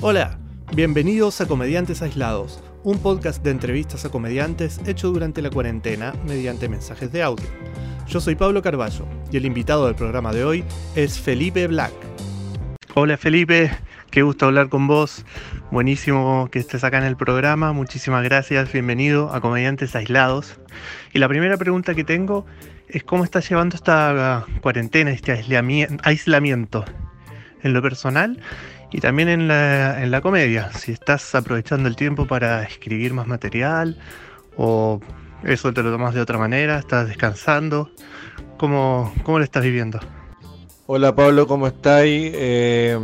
Hola, bienvenidos a Comediantes Aislados, un podcast de entrevistas a comediantes hecho durante la cuarentena mediante mensajes de audio. Yo soy Pablo Carballo y el invitado del programa de hoy es Felipe Black. Hola Felipe, qué gusto hablar con vos. Buenísimo que estés acá en el programa. Muchísimas gracias. Bienvenido a Comediantes Aislados. Y la primera pregunta que tengo es cómo estás llevando esta cuarentena, este aislamiento en lo personal y también en la, en la comedia. Si estás aprovechando el tiempo para escribir más material o eso te lo tomas de otra manera, estás descansando. ¿Cómo, cómo lo estás viviendo? Hola Pablo, ¿cómo estáis? Eh,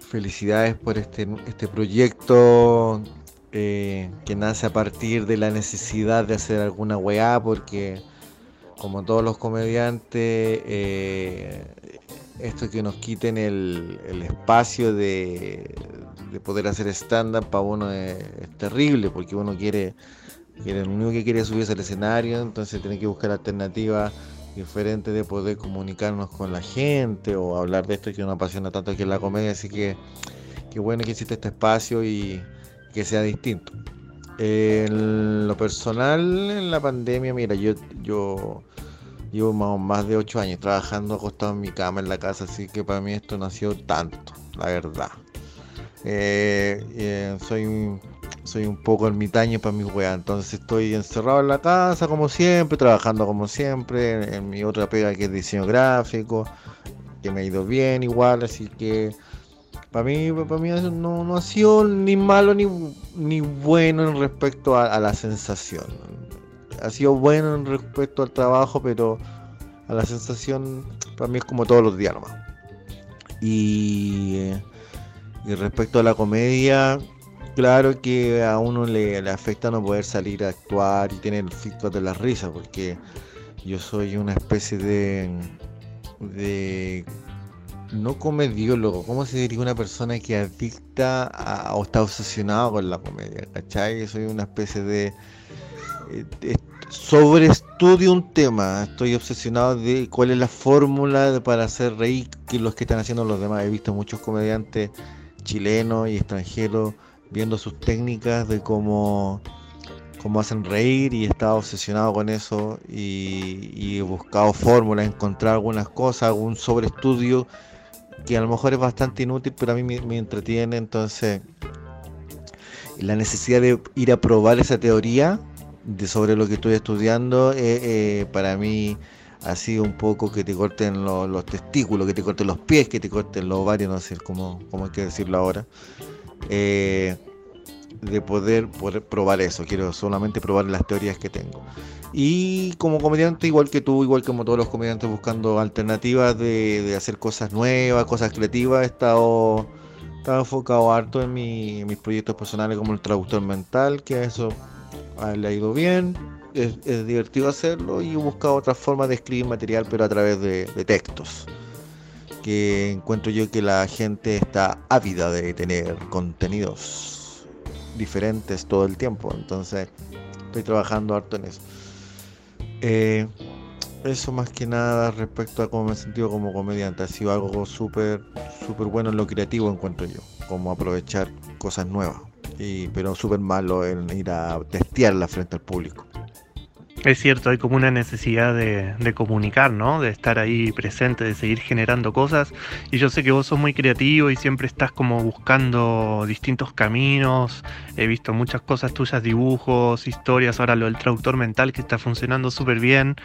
felicidades por este, este proyecto eh, que nace a partir de la necesidad de hacer alguna weá, porque como todos los comediantes, eh, esto que nos quiten el, espacio de, poder hacer stand-up para uno es, terrible, porque uno quiere, quiere, lo único que quiere es subirse al escenario, entonces tiene que buscar alternativas diferentes de poder comunicarnos con la gente o hablar de esto que nos apasiona tanto que es la comedia, así que qué bueno que existe este espacio y que sea distinto. En lo personal, en la pandemia, mira, yo, yo Llevo más, de 8 años trabajando acostado en mi cama en la casa, así que para mí esto no ha sido tanto, la verdad. Eh, eh, soy, un, soy un poco ermitaño para mi wea, entonces estoy encerrado en la casa como siempre, trabajando como siempre, en, mi otra pega que es diseño gráfico, que me ha ido bien igual, así que para mí, para mí no, no ha sido ni malo ni, ni bueno en respecto a la sensación ha sido bueno en respecto al trabajo, pero a la sensación para mí es como todos los días nomás. Y, y respecto a la comedia, claro que a uno le, afecta no poder salir a actuar y tener el feedback de la risa, porque yo soy una especie de, de no comediólogo, ¿cómo se diría una persona que adicta a, o está obsesionado con la comedia? ¿Cachai? Soy una especie de eh, sobre estudio un tema. Estoy obsesionado de cuál es la fórmula para hacer reír que los que están haciendo los demás. He visto muchos comediantes chilenos y extranjeros viendo sus técnicas de cómo, cómo hacen reír y he estado obsesionado con eso y, he buscado fórmulas, encontrar algunas cosas, algún sobreestudio que a lo mejor es bastante inútil, pero a mí me entretiene. Entonces, la necesidad de ir a probar esa teoría de sobre lo que estoy estudiando, eh, eh, para mí ha sido un poco que te corten los testículos, que te corten los pies, que te corten los ovarios, no sé cómo, cómo hay que decirlo ahora. Eh, de poder, poder probar eso, quiero solamente probar las teorías que tengo. Y como comediante, igual que tú, igual como todos los comediantes buscando alternativas de, hacer cosas nuevas, cosas creativas, he estado, enfocado harto en, mi, en mis proyectos personales como el traductor mental, que eso le ha ido bien, es, divertido hacerlo y he buscado otra forma de escribir material, pero a través de, textos. Que encuentro yo que la gente está ávida de tener contenidos diferentes todo el tiempo. Entonces, estoy trabajando harto en eso. Eh, eso más que nada respecto a cómo me he sentido como comediante. Ha sido algo súper, súper bueno en lo creativo, encuentro yo. Como aprovechar cosas nuevas pero súper malo en ir a testearla frente al público. Es cierto, hay como una necesidad de, comunicar, ¿no? De estar ahí presente, de seguir generando cosas. Y yo sé que vos sos muy creativo y siempre estás como buscando distintos caminos. He visto muchas cosas tuyas, dibujos, historias, ahora lo del traductor mental que está funcionando súper bien.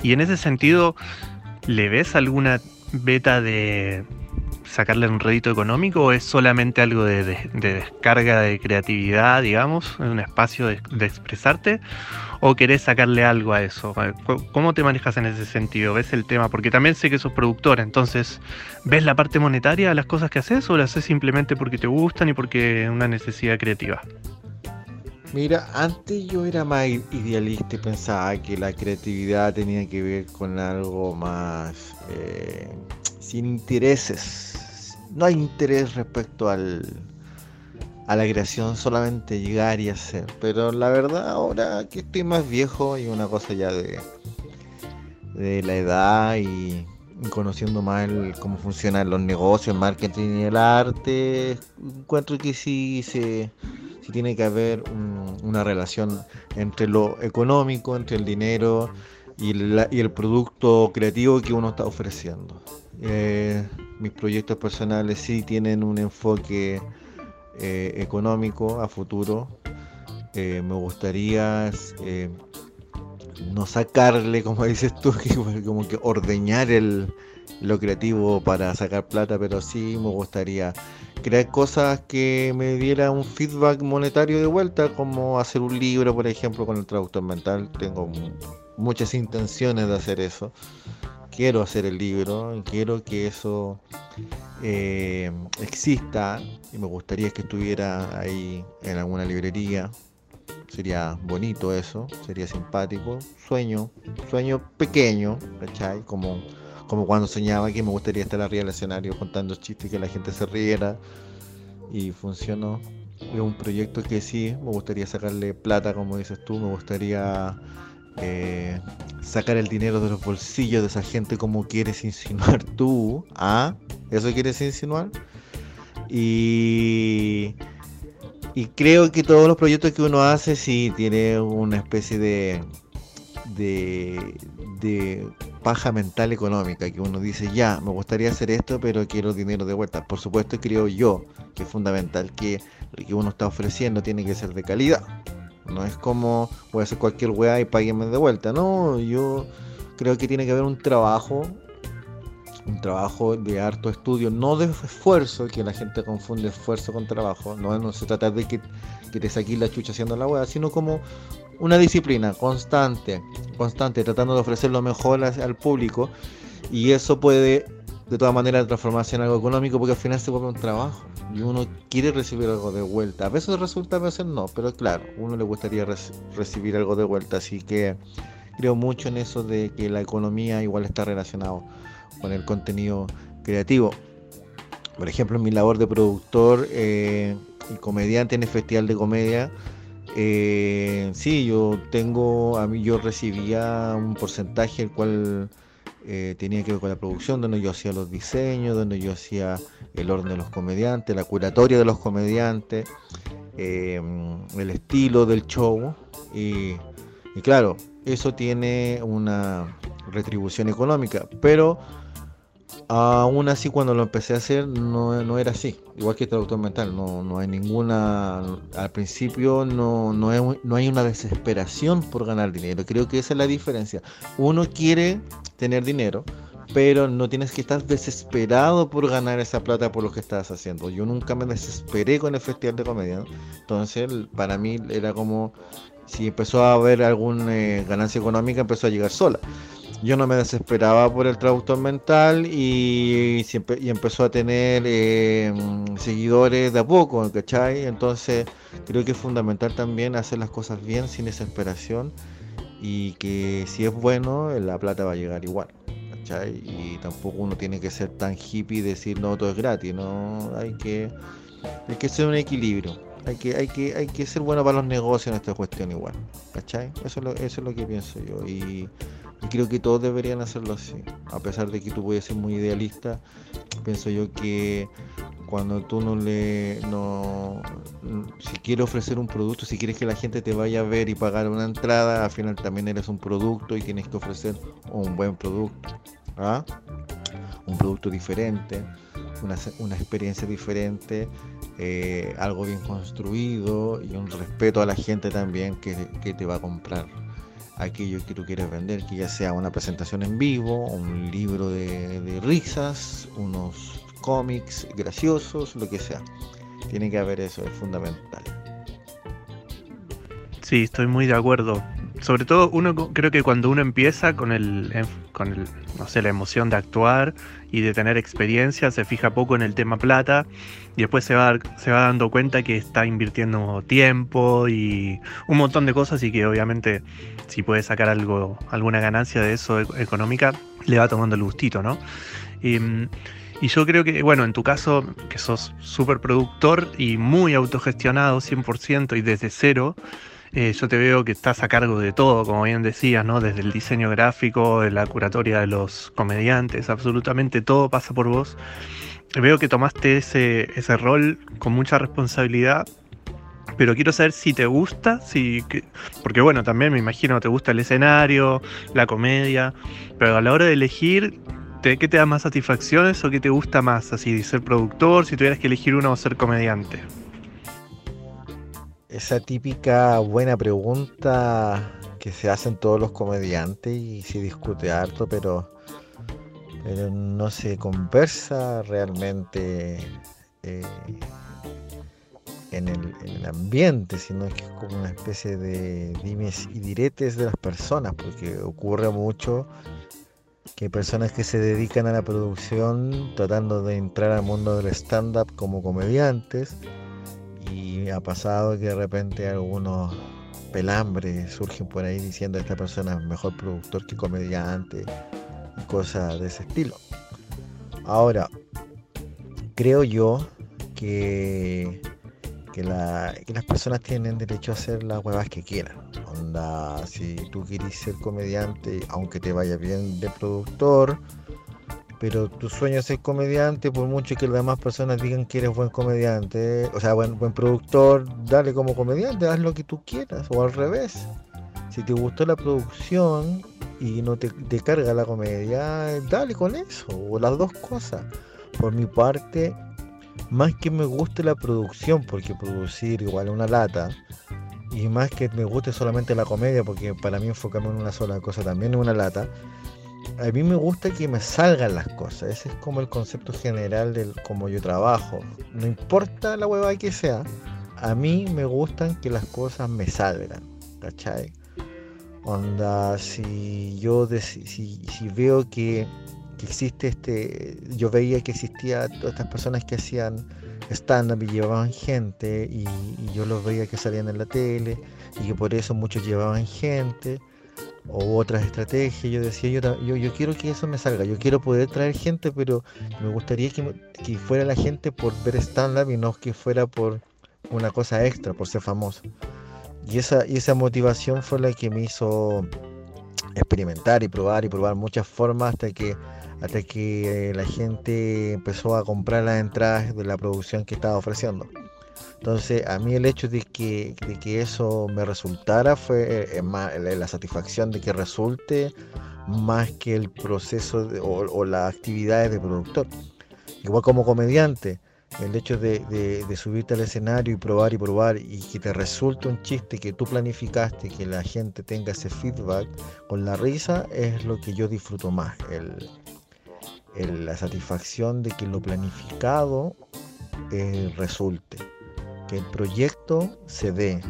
Y en ese sentido, ¿le ves alguna beta de, sacarle un rédito económico o es solamente algo de, descarga de creatividad, digamos, un espacio de, expresarte? ¿O querés sacarle algo a eso? ¿Cómo te manejas en ese sentido? ¿Ves el tema? Porque también sé que sos productor, entonces, ¿ves la parte monetaria de las cosas que haces o las haces simplemente porque te gustan y porque es una necesidad creativa? Mira, antes yo era más idealista y pensaba que la creatividad tenía que ver con algo más eh, sin intereses, no hay interés respecto al, a la creación, solamente llegar y hacer. Pero la verdad, ahora que estoy más viejo y una cosa ya de, de la edad y, conociendo más cómo funcionan los negocios, el marketing y el arte, encuentro que sí, se, tiene que haber una relación entre lo económico, entre el dinero y, el producto creativo que uno está ofreciendo. Eh, mis proyectos personales sí tienen un enfoque eh, económico a futuro. Eh, me gustaría no sacarle, como dices tú, como que ordeñar el, lo creativo para sacar plata, pero sí me gustaría crear cosas que me diera un feedback monetario de vuelta, como hacer un libro, por ejemplo, con el traductor mental. Tengo muchas intenciones de hacer eso. Quiero hacer el libro, quiero que eso eh, exista y me gustaría que estuviera ahí en alguna librería Sería bonito eso, sería simpático. Sueño, sueño pequeño, ¿cachai? Como, como cuando soñaba que me gustaría estar arriba del escenario contando chistes y que la gente se riera. Y funcionó. Es un proyecto que sí, me gustaría sacarle plata, como dices tú, me gustaría eh, sacar el dinero de los bolsillos de esa gente como quieres insinuar tú. ¿Ah? ¿Eso quieres insinuar? Y y creo que todos los proyectos que uno hace sí tiene una especie de, de, paja mental económica, que uno dice, ya, me gustaría hacer esto, pero quiero dinero de vuelta. Por supuesto, creo yo que es fundamental que lo que uno está ofreciendo tiene que ser de calidad. No es como voy a hacer cualquier weá y páguenme de vuelta. No, yo creo que tiene que haber un trabajo un trabajo de harto estudio, no de esfuerzo, que la gente confunde esfuerzo con trabajo, no, no se trata de que, que te saques la chucha haciendo la hueá, sino como una disciplina constante, constante, tratando de ofrecer lo mejor al público y eso puede de todas maneras transformarse en algo económico porque al final se vuelve un trabajo y uno quiere recibir algo de vuelta. A veces resulta, a veces no, pero claro, uno le gustaría recibir algo de vuelta, así que creo mucho en eso de que la economía igual está relacionado con el contenido creativo. Por ejemplo, en mi labor de productor eh, y comediante en el Festival de Comedia, eh, sí, yo tengo, a mí yo recibía un porcentaje el cual eh, tenía que ver con la producción, donde yo hacía los diseños, donde yo hacía el orden de los comediantes, la curatoria de los comediantes, el estilo del show. y claro, eso tiene una retribución económica, pero Aún así, cuando lo empecé a hacer, no, no era así. Igual que traductor mental, no, no hay ninguna. Al principio, no, no, hay, no hay una desesperación por ganar dinero. Creo que esa es la diferencia. Uno quiere tener dinero, pero no tienes que estar desesperado por ganar esa plata por lo que estás haciendo. Yo nunca me desesperé con el festival de comedia. Entonces, para mí era como si empezó a haber alguna eh, ganancia económica, empezó a llegar sola yo no me desesperaba por el traductor mental y, siempre, y empezó a tener eh, seguidores de a poco, ¿cachai? Entonces creo que es fundamental también hacer las cosas bien sin desesperación y que si es bueno, la plata va a llegar igual. ¿cachai? Y tampoco uno tiene que ser tan hippie y decir no, todo es gratis, ¿no? Hay que, hay que ser un equilibrio. Hay que, hay, que, hay que ser bueno para los negocios en esta cuestión igual. ¿Cachai? Eso es lo, eso es lo que pienso yo. Y y creo que todos deberían hacerlo así. A pesar de que tú puedes ser muy idealista, pienso yo que cuando tú no le no si quieres ofrecer un producto, si quieres que la gente te vaya a ver y pagar una entrada, al final también eres un producto y tienes que ofrecer un buen producto. ¿ah? Un producto diferente, una, experiencia diferente, eh, algo bien construido y un respeto a la gente también que, que te va a comprar aquello que tú quieres vender, que ya sea una presentación en vivo, un libro de, risas, unos cómics graciosos, lo que sea. Tiene que haber eso, es fundamental. Sí, estoy muy de acuerdo. Sobre todo, uno creo que cuando uno empieza con el, con el, no sé, la emoción de actuar y de tener experiencia, se fija poco en el tema plata y después se va, se va dando cuenta que está invirtiendo tiempo y un montón de cosas y que obviamente si puede sacar algo, alguna ganancia de eso e-, económica, le va tomando el gustito, ¿no? Y, yo creo que, bueno, en tu caso, que sos súper productor y muy autogestionado 100% y desde cero, Eh, yo te veo que estás a cargo de todo, como bien decías, ¿no? Desde el diseño gráfico, la curatoria de los comediantes, absolutamente todo pasa por vos. Veo que tomaste ese, ese rol con mucha responsabilidad, pero quiero saber si te gusta, si, porque bueno, también me imagino te gusta el escenario, la comedia, pero a la hora de elegir, ¿qué te da más satisfacciones o qué te gusta más? Así, ser productor, si tuvieras que elegir uno o ser comediante. Esa típica buena pregunta que se hacen todos los comediantes y se discute harto, pero, no se conversa realmente eh, en, el, ambiente, sino que es como una especie de dimes y diretes de las personas, porque ocurre mucho que personas que se dedican a la producción tratando de entrar al mundo del stand-up como comediantes, y ha pasado que de repente algunos pelambres surgen por ahí diciendo esta persona es mejor productor que comediante y cosas de ese estilo. Ahora, creo yo que, que, las personas tienen derecho a hacer las huevas que quieran. Onda, si tú quieres ser comediante, aunque te vaya bien de productor, pero tu sueño es ser comediante, por mucho que las demás personas digan que eres buen comediante, o sea, buen, buen productor, dale como comediante, haz lo que tú quieras, o al revés. Si te gustó la producción y no te, te carga la comedia, dale con eso, o las dos cosas. Por mi parte, más que me guste la producción, porque producir igual una lata, y más que me guste solamente la comedia, porque para mí enfocarme en una sola cosa también es una lata, a mí me gusta que me salgan las cosas. Ese es como el concepto general del cómo yo trabajo. No importa la hueva que sea, a mí me gustan que las cosas me salgan. ¿Cachai? Onda, si yo si, si veo que, existe este. Yo veía que existía todas estas personas que hacían stand-up y llevaban gente, y, y yo los veía que salían en la tele, y que por eso muchos llevaban gente o otras estrategias. Yo decía, yo, yo, yo, quiero que eso me salga, yo quiero poder traer gente, pero me gustaría que, que fuera la gente por ver stand-up y no que fuera por una cosa extra, por ser famoso. Y esa, y esa motivación fue la que me hizo experimentar y probar y probar muchas formas hasta que hasta que la gente empezó a comprar las entradas de la producción que estaba ofreciendo. Entonces, a mí el hecho de que, que eso me resultara fue eh, más, la satisfacción de que resulte más que el proceso o, las actividades de productor. Igual como comediante, el hecho de, subirte al escenario y probar y probar y que te resulte un chiste que tú planificaste, que la gente tenga ese feedback con la risa, es lo que yo disfruto más. la satisfacción de que lo planificado eh, resulte que el proyecto se dé,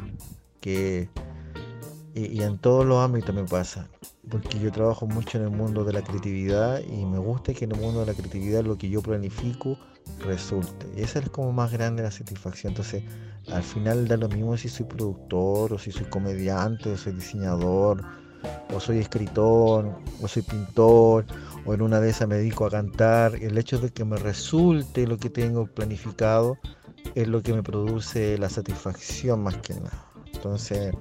que y, en todos los ámbitos me pasa, porque yo trabajo mucho en el mundo de la creatividad y me gusta que en el mundo de la creatividad lo que yo planifico resulte. Y esa es como más grande la satisfacción. Entonces, al final da lo mismo si soy productor, o si soy comediante, o soy diseñador, o soy escritor, o soy pintor, o en una de esas me dedico a cantar. El hecho de que me resulte lo que tengo planificado es lo que me produce la satisfacción más que nada. Entonces,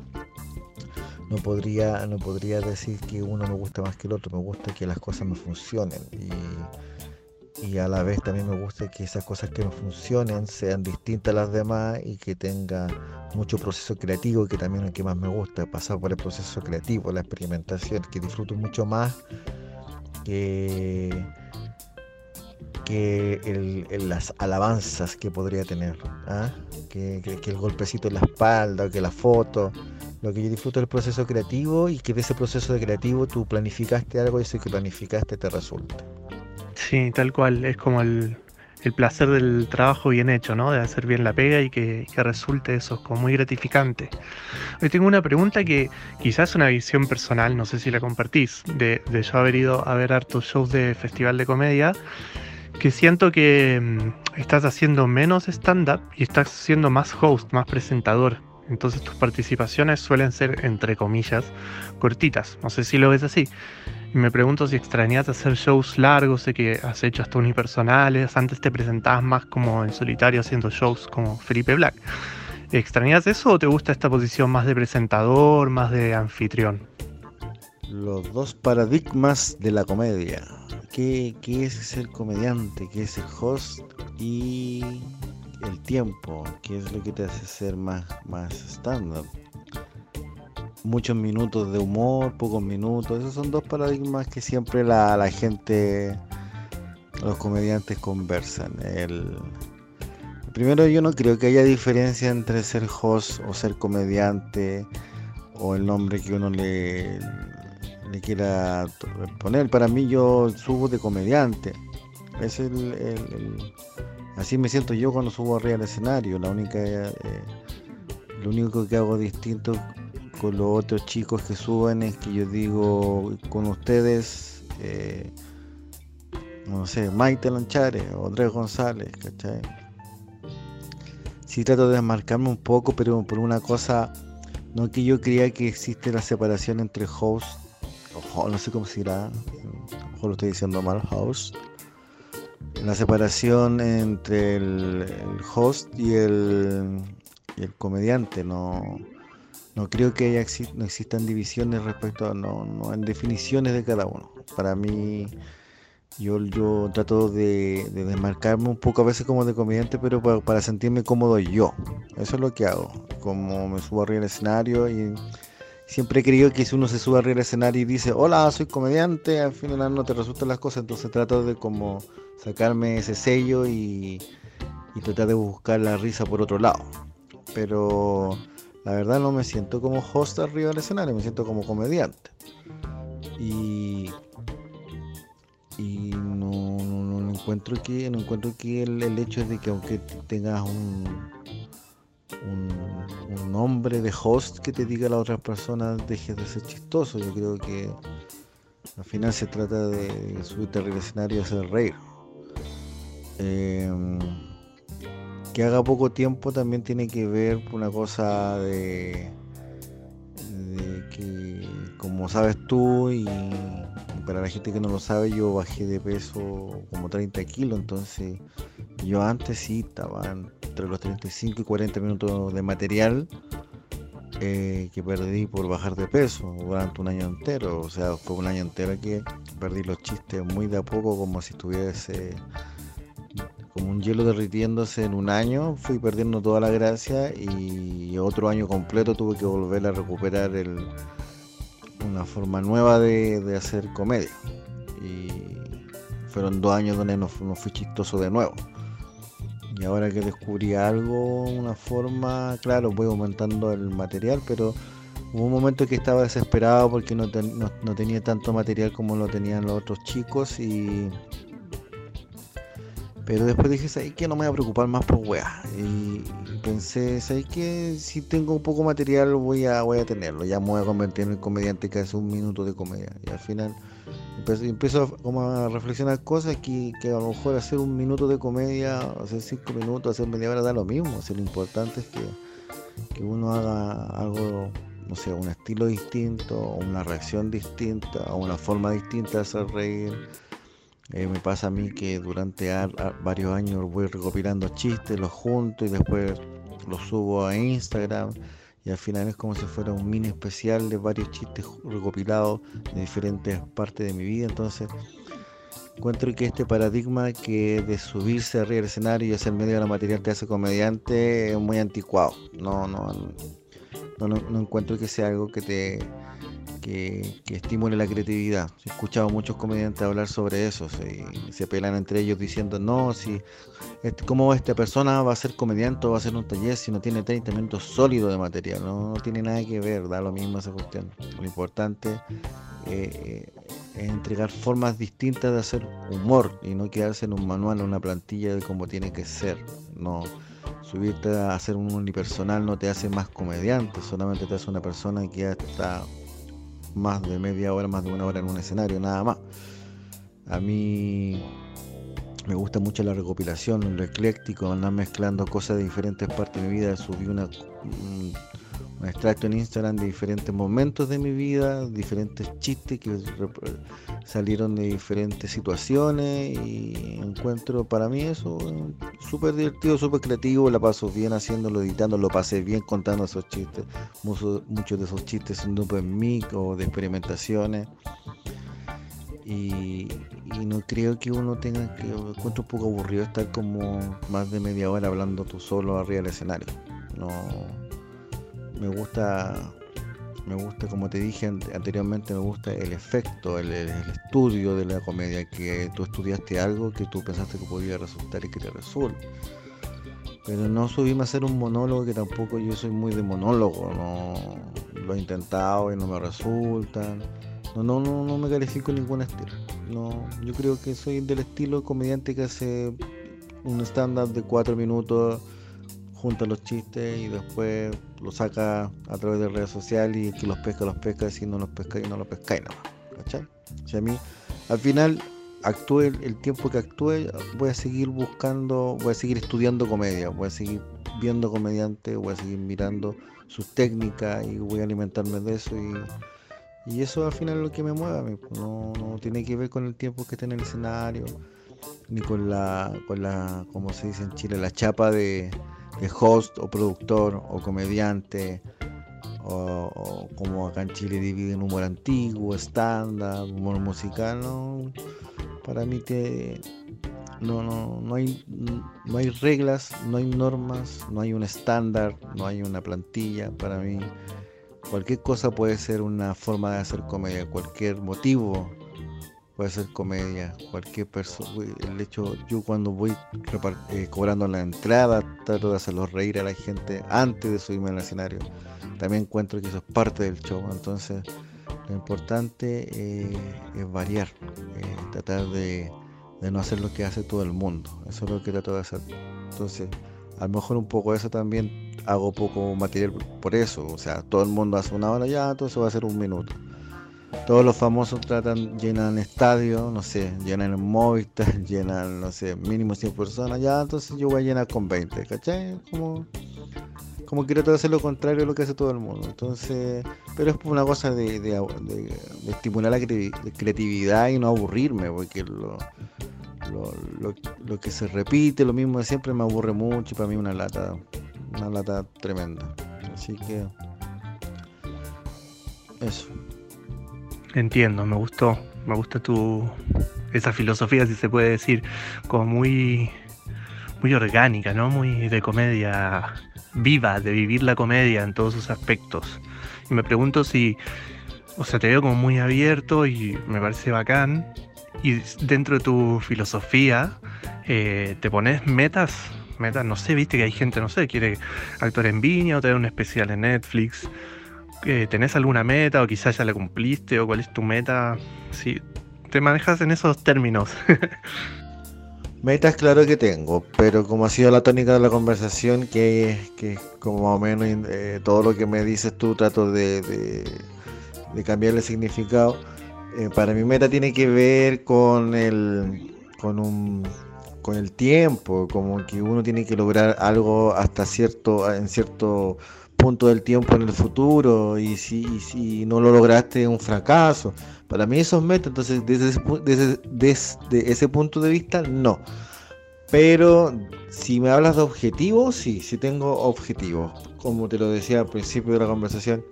no podría, no podría decir que uno me gusta más que el otro, me gusta que las cosas me funcionen y, y a la vez también me gusta que esas cosas que me funcionen sean distintas a las demás y que tenga mucho proceso creativo, que también es lo que más me gusta, pasar por el proceso creativo, la experimentación, que disfruto mucho más que que las alabanzas que podría tener, ¿ah? que, el golpecito en la espalda, que la foto. Lo que yo disfruto es el proceso creativo y que de ese proceso de creativo tú planificaste algo y eso que planificaste te resulta. Sí, tal cual, es como el, placer del trabajo bien hecho, ¿no? De hacer bien la pega y que, resulte eso, es como muy gratificante. Hoy tengo una pregunta que quizás es una visión personal, no sé si la compartís, de, de yo haber ido a ver hartos shows de festival de comedia que siento que mm, estás haciendo menos stand-up y estás siendo más host, más presentador. Entonces tus participaciones suelen ser, entre comillas, cortitas. No sé si lo ves así. Y me pregunto si extrañas hacer shows largos, sé que has hecho hasta unipersonales, antes te presentabas más como en solitario haciendo shows como Felipe Black. ¿Extrañas eso o te gusta esta posición más de presentador, más de anfitrión? Los dos paradigmas de la comedia. ¿Qué, es ser comediante? ¿Qué es el host? Y el tiempo, ¿qué es lo que te hace ser más, más? Muchos minutos de humor, pocos minutos, esos son dos paradigmas que siempre la, la gente, los comediantes conversan. El, primero yo no creo que haya diferencia entre ser host o ser comediante o el nombre que uno le, le quiera poner. Para mí yo subo de comediante. Es el Así me siento yo cuando subo arriba al escenario. La única, eh, lo único que hago distinto con los otros chicos que suben es que yo digo con ustedes, eh, no sé, Maite Lanchares Andrés González, ¿cachai? Sí trato de desmarcarme un poco, pero por una cosa, no que yo creía que existe la separación entre host, no sé cómo se dirá, a lo estoy diciendo mal, host, la separación entre el, host y el, el, comediante. No, no creo que no existan divisiones respecto a, no, no, en definiciones de cada uno. Para mí, yo, yo trato de, de desmarcarme un poco a veces como de comediante, pero para, sentirme cómodo yo. Eso es lo que hago. Como me subo arriba al escenario y siempre he creído que si uno se sube arriba al escenario y dice, hola, soy comediante, al final no te resultan las cosas, entonces trato de como sacarme ese sello y, tratar de buscar la risa por otro lado. Pero la verdad no me siento como host arriba del escenario, me siento como comediante. Y, y no, no, encuentro que no encuentro que el, el, hecho de que aunque tengas un, un, nombre de host que te diga a la otra persona dejes de ser chistoso. Yo creo que al final se trata de subirte al escenario y hacer reír. Em, que haga poco tiempo también tiene que ver una cosa de, que, como sabes tú, y para la gente que no lo sabe, yo bajé de peso como 30 kilos, entonces yo antes sí estaba entre los 35 y 40 minutos de material eh, que perdí por bajar de peso durante un año entero, o sea, fue un año entero que perdí los chistes muy de a poco como si estuviese como un hielo derritiéndose en un año, fui perdiendo toda la gracia y otro año completo tuve que volver a recuperar el, una forma nueva de, hacer comedia. Y fueron dos años donde no, no, fui chistoso de nuevo. Y ahora que descubrí algo, una forma, claro, voy aumentando el material, pero hubo un momento que estaba desesperado porque no, no tenía tanto material como lo tenían los otros chicos y pero después dije, ¿sabes qué? No me voy a preocupar más por weá. Y pensé, ¿sabes qué? Si tengo un poco de material voy a, voy a tenerlo. Ya me voy a convertir en comediante que hace un minuto de comedia. Y al final empiezo, a, como a reflexionar cosas que, que, a lo mejor hacer un minuto de comedia, hacer cinco minutos, hacer media hora da lo mismo. Lo importante es que, que uno haga algo no sé, un estilo distinto, una reacción distinta, una forma distinta de hacer reír eh, me pasa a mí que durante varios años voy recopilando chistes, los junto y después los subo a Instagram y al final es como si fuera un mini especial de varios chistes recopilados de diferentes partes de mi vida. Entonces encuentro que este paradigma que de subirse arriba del escenario y hacer medio de la material que hace comediante es muy anticuado. No, no, no, no encuentro que sea algo que te que, estimule la creatividad. He escuchado muchos comediantes hablar sobre eso, se, se pelan entre ellos diciendo, no, si, este, ¿cómo esta persona va a ser comediante o va a hacer un taller si no tiene 30 minutos sólidos de material? No, tiene nada que ver, da lo mismo esa cuestión. Lo importante eh, es entregar formas distintas de hacer humor y no quedarse en un manual o una plantilla de cómo tiene que ser. No subirte a hacer un unipersonal no te hace más comediante, solamente te hace una persona que ya está más de media hora, más de una hora en un escenario, nada más. A mí me gusta mucho la recopilación, lo ecléctico, andar mezclando cosas de diferentes partes de mi vida. Subí una, un extracto en Instagram de diferentes momentos de mi vida, diferentes chistes que salieron de diferentes situaciones y encuentro para mí eso súper divertido, súper creativo, la paso bien haciéndolo, editando, lo pasé bien contando esos chistes, muchos, de esos chistes son de mic o de experimentaciones y, no creo que uno tenga que, encuentro un poco aburrido estar como más de media hora hablando tú solo arriba del escenario, no me gusta me gusta, como te dije anteriormente, me gusta el efecto, el, estudio de la comedia, que tú estudiaste algo que tú pensaste que podía resultar y que te resulte. Pero no subirme a hacer un monólogo que tampoco yo soy muy de monólogo, no lo he intentado y no me resulta. No, no, no, no me califico ningún estilo. No, yo creo que soy del estilo comediante que hace un stand-up de cuatro minutos junta los chistes y después lo saca a través de redes sociales y que los pesca, los pesca, si no los pesca y no los pesca y nada ¿Cachai? O a mí, al final, actúe el, tiempo que actúe, voy a seguir buscando, voy a seguir estudiando comedia, voy a seguir viendo comediantes, voy a seguir mirando sus técnicas y voy a alimentarme de eso y, y eso al final es lo que me mueve a mí, pues, no, no tiene que ver con el tiempo que esté en el escenario, ni con la, con la, como se dice en Chile, la chapa de, de host o productor o comediante o, como acá en Chile dividen humor antiguo, estándar, humor musical, ¿no? para mí que no, no, no, hay, no hay reglas, no hay normas, no hay un estándar, no hay una plantilla. Para mí cualquier cosa puede ser una forma de hacer comedia, cualquier motivo puede ser comedia, cualquier persona. El hecho, yo cuando voy eh, cobrando la entrada, trato de hacerlos reír a la gente antes de subirme al escenario. También encuentro que eso es parte del show. Entonces, lo importante eh, es variar, eh, tratar de, no hacer lo que hace todo el mundo. Eso es lo que trato de hacer. Entonces, a lo mejor un poco eso también hago poco material por eso. O sea, todo el mundo hace una hora ya, entonces va a ser un minuto. Todos los famosos tratan, llenan estadio, no sé, llenan el Movistar, llenan, no sé, mínimo 100 personas, ya, entonces yo voy a llenar con 20, ¿cachai? Como, como quiero hacer lo contrario de lo que hace todo el mundo. Entonces, pero es una cosa de, estimular la creatividad y no aburrirme, porque lo, lo, lo, que se repite, lo mismo de siempre, me aburre mucho y para mí una lata, una lata tremenda. Así que, eso. Entiendo, me gustó, me gusta tu esa filosofía, si se puede decir, como muy muy orgánica, ¿no? Muy de comedia viva, de vivir la comedia en todos sus aspectos. Y me pregunto si, o sea, te veo como muy abierto y me parece bacán. Y dentro de tu filosofía, eh, te pones metas, metas, no sé, viste que hay gente, no sé, quiere actuar en Viña o tener un especial en Netflix ¿Tenés alguna meta o quizás ya la cumpliste o cuál es tu meta? Si te manejas en esos términos. Metas claro que tengo, pero como ha sido la tónica de la conversación, que, que como más o menos eh, todo lo que me dices tú trato de, de, cambiarle significado, eh, para mi meta tiene que ver con el, con un con el tiempo, como que uno tiene que lograr algo hasta cierto, en cierto punto del tiempo en el futuro y si, si no lo lograste es un fracaso. Para mí eso es meta, entonces desde, desde, desde, ese punto de vista no. Pero si me hablas de objetivos, sí, sí tengo objetivos. Como te lo decía al principio de la conversación,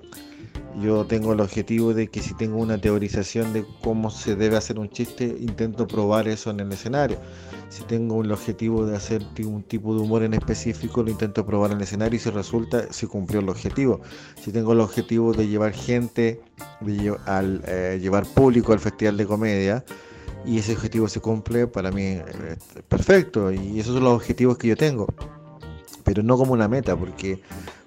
yo tengo el objetivo de que si tengo una teorización de cómo se debe hacer un chiste, intento probar eso en el escenario. Si tengo el objetivo de hacer un tipo de humor en específico, lo intento probar en el escenario y si resulta, se cumplió el objetivo. Si tengo el objetivo de llevar gente, al, eh, llevar público al festival de comedia, y ese objetivo se cumple, para mí es perfecto. Y esos son los objetivos que yo tengo. Pero no como una meta, porque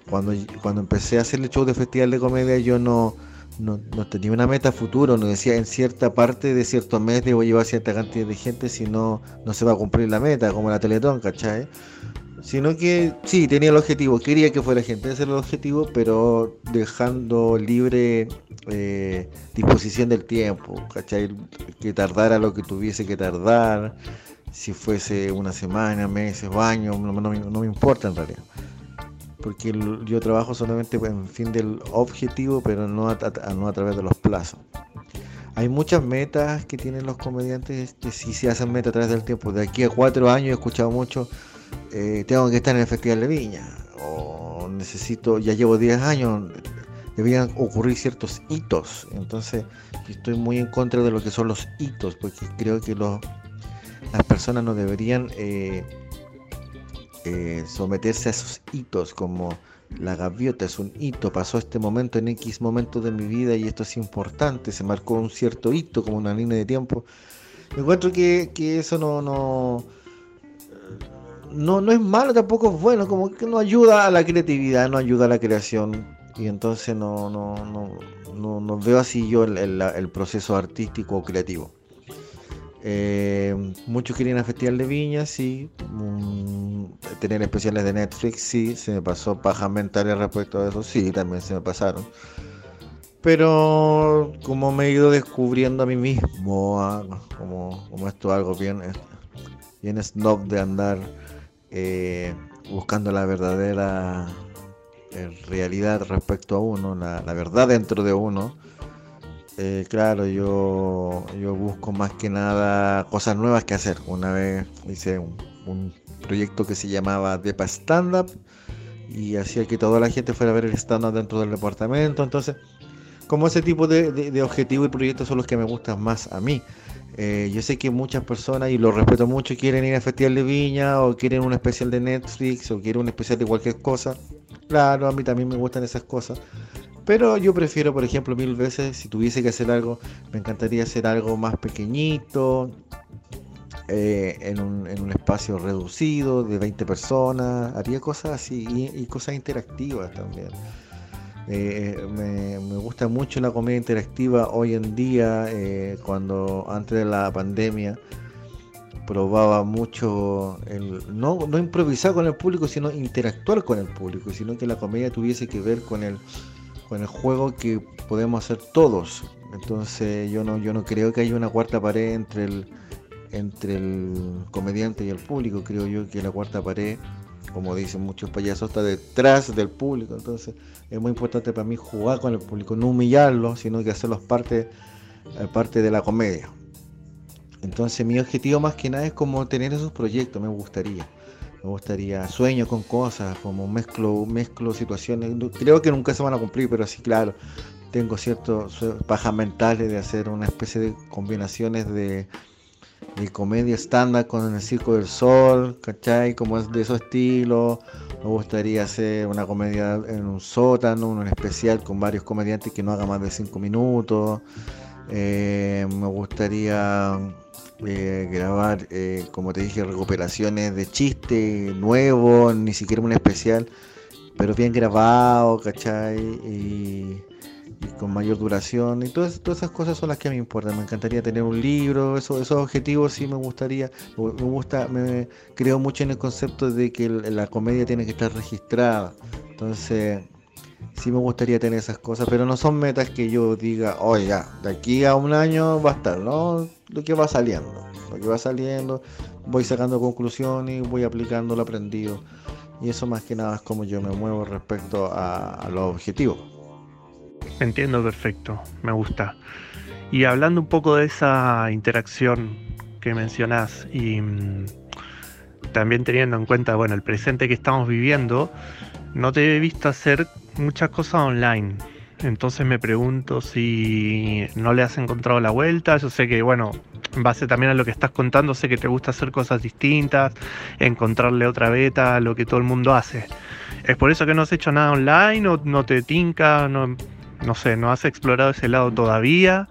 cuando, cuando empecé a hacer el show de festival de comedia yo no, no, tenía una meta futuro, no decía en cierta parte de cierto mes debo llevar cierta cantidad de gente, si no, no se va a cumplir la meta, como la Teletón, ¿cachai? Sino que sí, tenía el objetivo, quería que fuera gente, ese era el objetivo, pero dejando libre eh, disposición del tiempo, ¿cachai? Que tardara lo que tuviese que tardar, si fuese una semana, meses años, no, no me importa en realidad porque yo trabajo solamente en fin del objetivo, pero no a, no a través de los plazos. Hay muchas metas que tienen los comediantes que sí se hacen metas a través del tiempo. De aquí a cuatro años he escuchado mucho, eh, tengo que estar en el Festival de Viña, o necesito, ya llevo 10 años, deberían ocurrir ciertos hitos. Entonces, estoy muy en contra de lo que son los hitos, porque creo que los, las personas no deberían eh, eh, someterse a esos hitos como la gaviota es un hito, pasó este momento en X momento de mi vida y esto es importante, se marcó un cierto hito como una línea de tiempo. encuentro que, eso no, no, no, no es malo, tampoco es bueno, como que no ayuda a la creatividad, no ayuda a la creación. Y entonces no, no, no, no, veo así yo el proceso artístico o creativo. Eh, muchos querían a Festival de Viña, sí. Mm, tener especiales de Netflix, sí. Se me pasó paja mental respecto a eso, sí, también se me pasaron. Pero como me he ido descubriendo a mí mismo, como, como esto algo bien, bien snob de andar eh, buscando la verdadera eh, realidad respecto a uno, la verdad dentro de uno eh, claro, yo, yo busco más que nada cosas nuevas que hacer. Una vez hice un, proyecto que se llamaba Depa Stand Up y hacía que toda la gente fuera a ver el stand-up dentro del departamento. Entonces, como ese tipo de, objetivos y proyectos son los que me gustan más a mí. Eh, yo sé que muchas personas, y lo respeto mucho, quieren ir al Festival de Viña o quieren un especial de Netflix o quieren un especial de cualquier cosa. Claro, a mí también me gustan esas cosas. Pero yo prefiero, por ejemplo, mil veces, si tuviese que hacer algo, me encantaría hacer algo más pequeñito, eh, en, un, espacio reducido, de 20 personas, haría cosas así y, cosas interactivas también. Eh, me, gusta mucho la comedia interactiva hoy en día, eh, cuando antes de la pandemia probaba mucho el no, no improvisar con el público, sino interactuar con el público, sino que la comedia tuviese que ver con el con el juego que podemos hacer todos. Entonces yo no, yo no creo que haya una cuarta pared entre el, entre el comediante y el público. Creo yo que la cuarta pared, como dicen muchos payasos, está detrás del público. Entonces es muy importante para mí jugar con el público, no humillarlo, sino que hacerlos parte, eh, parte de la comedia. Entonces mi objetivo más que nada es como tener esos proyectos, me gustaría me gustaría, sueño con cosas, como mezclo, mezclo situaciones, creo que nunca se van a cumplir, pero sí, claro, tengo ciertos pajas mentales de hacer una especie de combinaciones de, comedia estándar con el Circo del Sol, ¿cachai? Como es de esos estilos, me gustaría hacer una comedia en un sótano, un especial con varios comediantes que no haga más de cinco minutos, eh, me gustaría eh, grabar, eh, como te dije, recuperaciones de chistes nuevos, ni siquiera un especial, pero bien grabado, ¿cachai? Y, con mayor duración. Y todas, todas esas cosas son las que a mí me importan. Me encantaría tener un libro, eso, esos objetivos sí me gustaría. Me gusta, me creo mucho en el concepto de que la comedia tiene que estar registrada. Entonces sí me gustaría tener esas cosas, pero no son metas que yo diga, oye, ya, de aquí a un año va a estar, ¿no? Lo que va saliendo, lo que va saliendo, voy sacando conclusiones, voy aplicando lo aprendido. Y eso más que nada es como yo me muevo respecto a, los objetivos. Entiendo perfecto, me gusta. Y hablando un poco de esa interacción que mencionás y mm, también teniendo en cuenta, bueno, el presente que estamos viviendo, no te he visto hacer muchas cosas online. Entonces me pregunto si no le has encontrado la vuelta. Yo sé que, bueno, en base también a lo que estás contando, sé que te gusta hacer cosas distintas, encontrarle otra beta lo que todo el mundo hace. ¿Es por eso que no has hecho nada online o no te tinca? No, no sé, no has explorado ese lado todavía.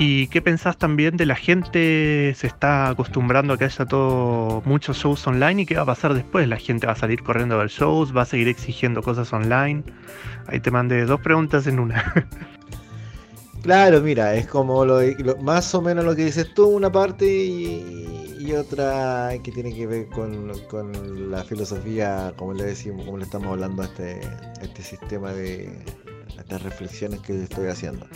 ¿Y qué pensás también de la gente? Se está acostumbrando a que haya todo muchos shows online y qué va a pasar después. La gente va a salir corriendo a ver shows, va a seguir exigiendo cosas online. Ahí te mandé dos preguntas en una. claro, mira, es como lo, más o menos lo que dices tú, una parte y, otra que tiene que ver con, la filosofía, como le decimos, como le estamos hablando a este, este sistema de estas reflexiones que estoy haciendo.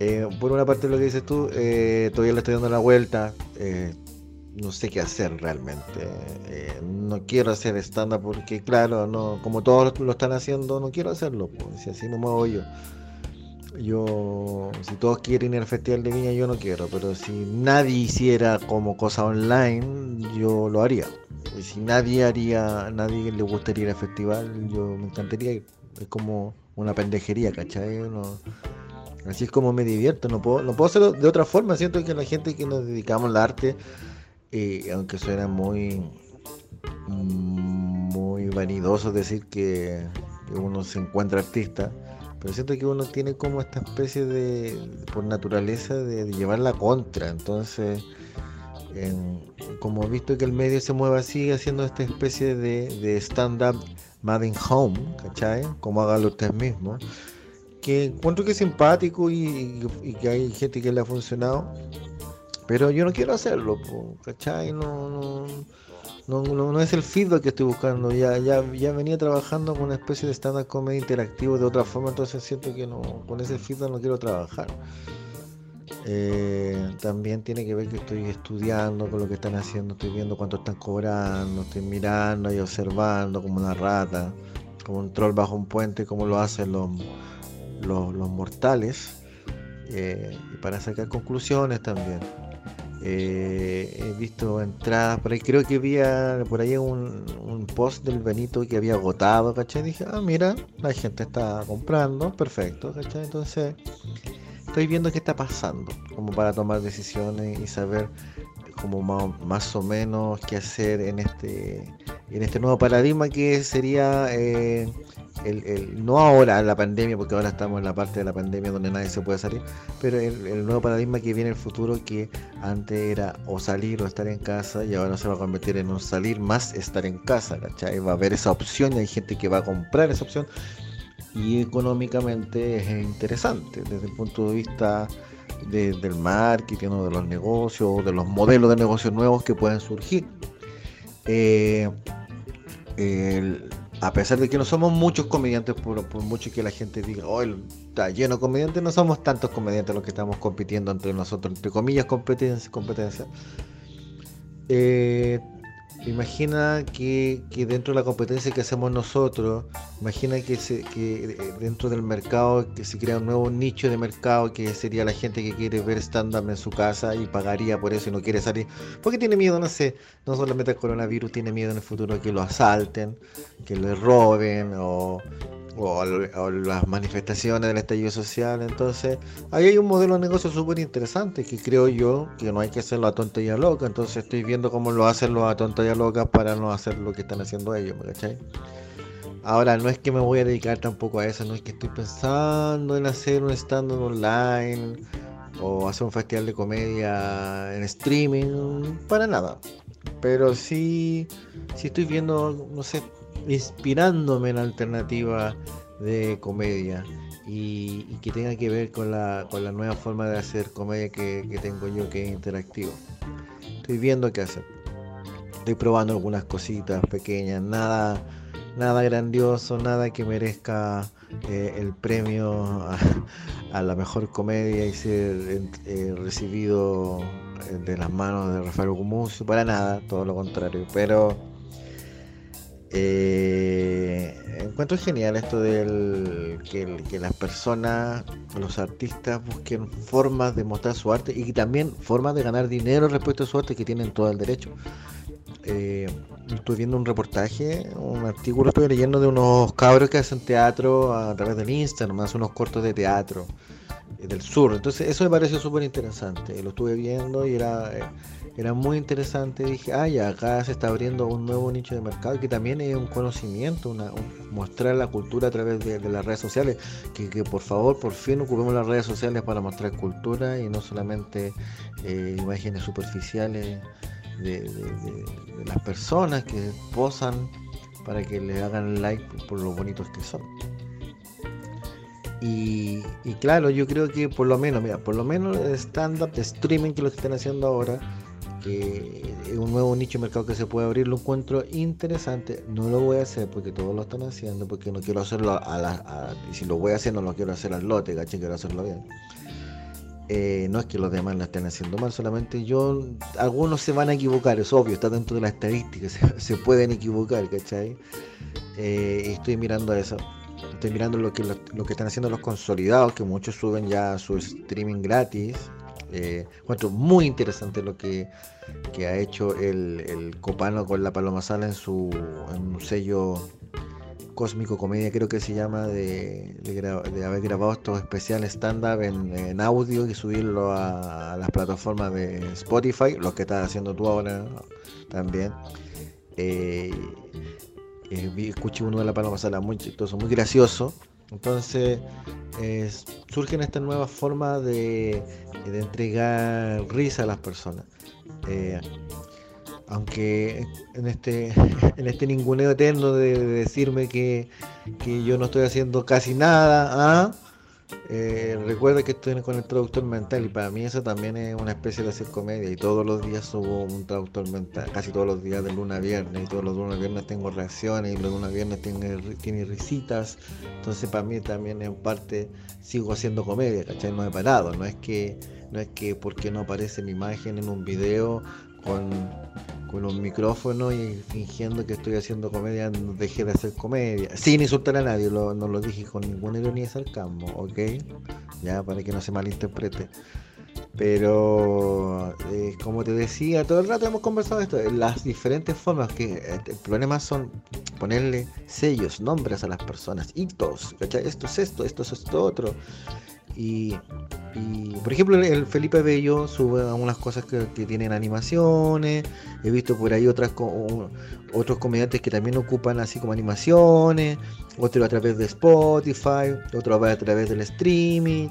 Eh, por una parte lo que dices tú, eh, todavía le estoy dando la vuelta. Eh, no sé qué hacer realmente. No quiero hacer stand-up porque, claro, no como todos lo están haciendo, no quiero hacerlo. Pues, si así me voy yo. Yo, si todos quieren ir al Festival de Viña, yo no quiero. Pero si nadie hiciera como cosa online, yo lo haría. Y si nadie haría, nadie le gustaría ir al festival, yo me encantaría ir. Es como una pendejería, ¿cachai? Así es como me divierto. No puedo, no puedo hacerlo de otra forma. Siento que la gente que nos dedicamos al arte y aunque suena muy muy vanidoso decir que, uno se encuentra artista, pero siento que uno tiene como esta especie de, por naturaleza, de, llevar la contra. Entonces, como he visto que el medio se mueve así, haciendo esta especie de, stand-up made in home, ¿cachai? Como hágalo usted mismo, que encuentro que es simpático y que hay gente que le ha funcionado pero yo no quiero hacerlo, ¿cachai? No, no, no, es el feedback que estoy buscando. Ya, ya, ya venía trabajando con una especie de stand-up comedy interactivo de otra forma, entonces siento que no, con ese feedback no quiero trabajar. Eh, también tiene que ver que estoy estudiando con lo que están haciendo, estoy viendo cuánto están cobrando, estoy mirando y observando como una rata, como un troll bajo un puente, como lo hacen los, los, mortales, eh, para sacar conclusiones también. Eh, he visto entradas por ahí, creo que había por ahí un, post del Benito que había agotado, ¿cachai? Dije, ah, mira, la gente está comprando, perfecto, ¿cachai? Entonces, estoy viendo qué está pasando, como para tomar decisiones y saber como más, o menos qué hacer en este, en este nuevo paradigma que sería... Eh, no ahora la pandemia, porque ahora estamos en la parte de la pandemia donde nadie se puede salir, pero el, nuevo paradigma que viene en el futuro que antes era o salir o estar en casa y ahora se va a convertir en un salir más estar en casa, ¿cachai? Va a haber esa opción y hay gente que va a comprar esa opción y económicamente es interesante desde el punto de vista del marketing o de los negocios, de los modelos de negocios nuevos que pueden surgir. Eh, a pesar de que no somos muchos comediantes, por, mucho que la gente diga, oh, está lleno de comediantes, no somos tantos comediantes los que estamos compitiendo entre nosotros, entre comillas, competencia. competencia. Eh, Imagina que, dentro de la competencia que hacemos nosotros, imagina que, se, que eh, dentro del mercado que se crea un nuevo nicho de mercado que sería la gente que quiere ver stand-up en su casa y pagaría por eso y no quiere salir. Porque tiene miedo, no sé, no solamente el coronavirus, tiene miedo en el futuro que lo asalten, que lo roben o o, las manifestaciones del estallido social. Entonces, ahí hay un modelo de negocio súper interesante que creo yo que no hay que hacerlo a tonta y a loca. Entonces, estoy viendo cómo lo hacen los a tonta y a loca para no hacer lo que están haciendo ellos, ¿me cachai? Ahora, no es que me voy a dedicar tampoco a eso, no es que estoy pensando en hacer un stand-up online o hacer un festival de comedia en streaming, para nada. Pero sí, sí estoy viendo, no sé, inspirándome en alternativa de comedia y, que tenga que ver con la, con la nueva forma de hacer comedia que, tengo yo que es interactivo. Estoy viendo qué hacer. Estoy probando algunas cositas pequeñas, nada, nada grandioso, nada que merezca eh, el premio a, la mejor comedia y ser eh, recibido de las manos de Rafael Gumucio, para nada, todo lo contrario. Pero eh, encuentro genial esto del que, las personas, los artistas busquen formas de mostrar su arte y también formas de ganar dinero respecto a su arte que tienen todo el derecho. Eh, estoy viendo un reportaje, un artículo estoy leyendo de unos cabros que hacen teatro a través del Instagram, más unos cortos de teatro eh, del sur. Entonces eso me pareció súper interesante. Lo estuve viendo y era... Era muy interesante. Dije, ah, ya acá se está abriendo un nuevo nicho de mercado que también es un conocimiento, una, mostrar la cultura a través de, las redes sociales. Que, por favor, por fin ocupemos las redes sociales para mostrar cultura y no solamente eh, imágenes superficiales de, las personas que posan para que le hagan like por lo bonitos que son. Y, y, claro, yo creo que por lo menos, mira, por lo menos el stand-up de streaming que lo están haciendo ahora, que es un nuevo nicho de mercado que se puede abrir, lo encuentro interesante. No lo voy a hacer porque todos lo están haciendo, porque no quiero hacerlo a la. y si lo voy a hacer, no lo quiero hacer al lote, ¿caché? Quiero hacerlo bien. Eh, no es que los demás la estén haciendo mal, solamente yo, algunos se van a equivocar, es obvio, está dentro de las estadísticas, se, pueden equivocar, ¿cachai? Eh, estoy mirando eso, estoy mirando lo que, lo, que están haciendo los consolidados, que muchos suben ya su streaming gratis. Eh, encuentro muy interesante lo que, ha hecho el, Copano con la Paloma Sala en su sello Cósmico Comedia, creo que se llama, de, haber grabado estos especiales stand-up en, audio y subirlo a, las plataformas de Spotify, lo que estás haciendo tú ahora también. Eh, eh, escuché uno de la Paloma Sala muy chistoso, muy gracioso. Entonces surgen estas nuevas formas de, entregar risa a las personas. Eh, aunque en este, en este ninguneo eterno de, decirme que, yo no estoy haciendo casi nada, ¿ah? Eh, recuerda que estoy con el traductor mental y para mí eso también es una especie de hacer comedia. Y todos los días subo un traductor mental, casi todos los días de luna a viernes. Y todos los lunes a viernes tengo reacciones y los lunes a viernes tiene, tiene risitas, entonces para mí también en parte sigo haciendo comedia, ¿cachai? No he parado, no es que no es que porque no aparece mi imagen en un video con, con un micrófono y fingiendo que estoy haciendo comedia, dejé de hacer comedia. Sin insultar a nadie, no lo dije con ninguna ironía de sarcasmo, ¿ok? Ya, para que no se malinterprete. Pero, eh, como te decía, todo el rato hemos conversado esto, las diferentes formas que eh, el problema son ponerle sellos, nombres a las personas, hitos, ¿cachai? Esto es esto, esto es esto otro. Y, por ejemplo, el Felipe Bello sube algunas cosas que, tienen animaciones. He visto por ahí otras otros comediantes que también ocupan así como animaciones. Otro a través de Spotify, otro a través del streaming.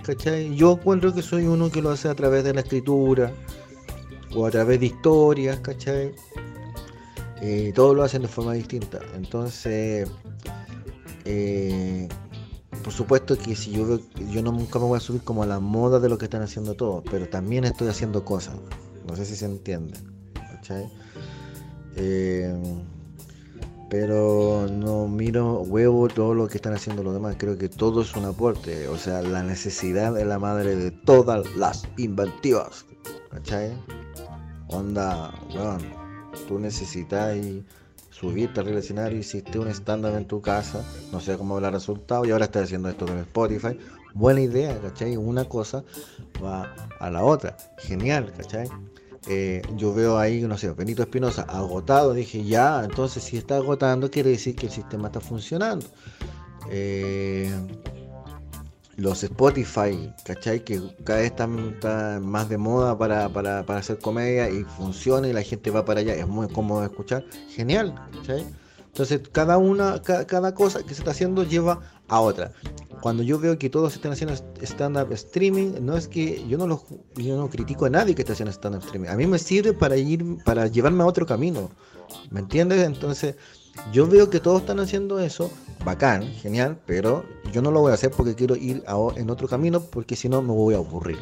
Yo encuentro que soy uno que lo hace a través de la escritura o a través de historias, ¿cachai? Eh, todos lo hacen de forma distinta. Entonces, eh, por supuesto que si yo veo, yo no nunca me voy a subir como a la moda de lo que están haciendo todos, pero también estoy haciendo cosas. No sé si se entiende. Eh, pero no miro huevo todo lo que están haciendo los demás. Creo que todo es un aporte. O sea, la necesidad es la madre de todas las inventivas. ¿Cachai? Onda, bueno, tú necesitas y subiste al escenario, hiciste un stand-up en tu casa, no sé cómo habrá resultado, y ahora estás haciendo esto con Spotify. Buena idea, ¿cachai? Una cosa va a la otra. Genial, ¿cachai? Eh, yo veo ahí, no sé, Benito Espinosa agotado, dije, ya, entonces si está agotando quiere decir que el sistema está funcionando. Eh, los Spotify, ¿cachai? Que cada vez están, más de moda para, hacer comedia y funciona y la gente va para allá, es muy cómodo de escuchar, genial, ¿cachai? Entonces, cada una, cada, cosa que se está haciendo lleva a otra. Cuando yo veo que todos están haciendo stand-up streaming, no es que yo no lo yo no critico a nadie que esté haciendo stand-up streaming. A mí me sirve para ir, para llevarme a otro camino. ¿Me entiendes? Entonces, yo veo que todos están haciendo eso, bacán, genial, pero yo no lo voy a hacer porque quiero ir en otro camino, porque si no me voy a aburrir.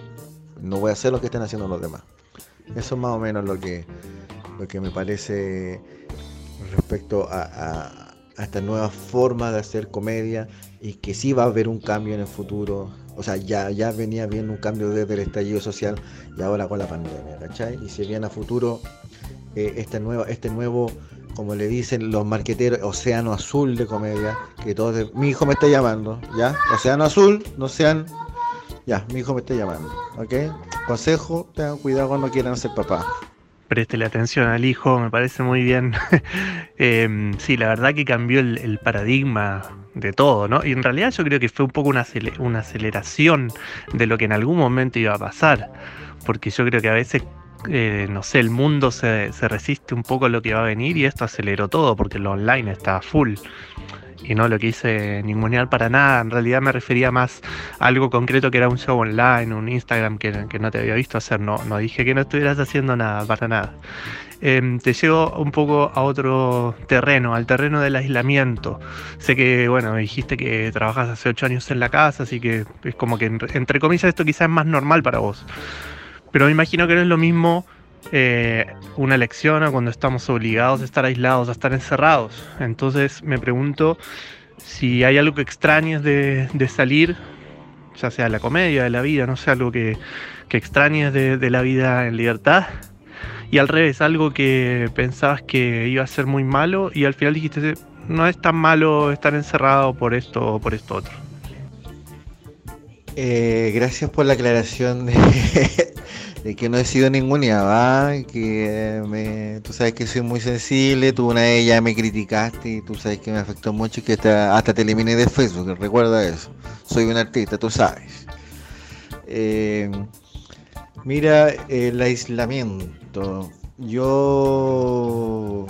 No voy a hacer lo que están haciendo los demás. Eso es más o menos lo que, lo que me parece respecto a, esta nueva forma de hacer comedia y que sí va a haber un cambio en el futuro. O sea, ya, ya venía bien un cambio desde el estallido social y ahora con la pandemia, ¿cachai? Y si viene a futuro eh, este, nuevo, este nuevo como le dicen los marqueteros, océano azul de comedia, que todos, mi hijo me está llamando, ¿ya? Océano azul, no sean, ya, mi hijo me está llamando, ¿ok? Consejo, tengan cuidado cuando quieran ser papá. Préstele atención al hijo, me parece muy bien. Em, sí, la verdad que cambió el, paradigma de todo, ¿no? Y en realidad yo creo que fue un poco una, una aceleración de lo que en algún momento iba a pasar, porque yo creo que a veces eh, no sé, el mundo se, resiste un poco a lo que va a venir y esto aceleró todo porque lo online está full. Y no lo quise ningunear para nada, en realidad me refería más a algo concreto que era un show online, un Instagram que, no te había visto hacer, no, no dije que no estuvieras haciendo nada, para nada. Em, te llevo un poco a otro terreno, al terreno del aislamiento. Sé que, bueno, dijiste que trabajas hace ocho años en la casa, así que es como que, entre comillas, esto quizás es más normal para vos. Pero me imagino que no es lo mismo eh, una elección o cuando estamos obligados a estar aislados, a estar encerrados. Entonces me pregunto si hay algo que extrañes de, salir, ya sea la comedia, de la vida, no sé, algo que, que extrañes de, de la vida en libertad. Y al revés, algo que pensabas que iba a ser muy malo y al final dijiste, no es tan malo estar encerrado por esto o por esto otro. Eh, gracias por la aclaración de, que no he sido ninguna ¿va? que tú sabes que soy muy sensible, tú una de ellas me criticaste y tú sabes que me afectó mucho y que hasta, te eliminé de Facebook, recuerda eso, soy un artista, tú sabes. Eh, mira, el aislamiento, yo,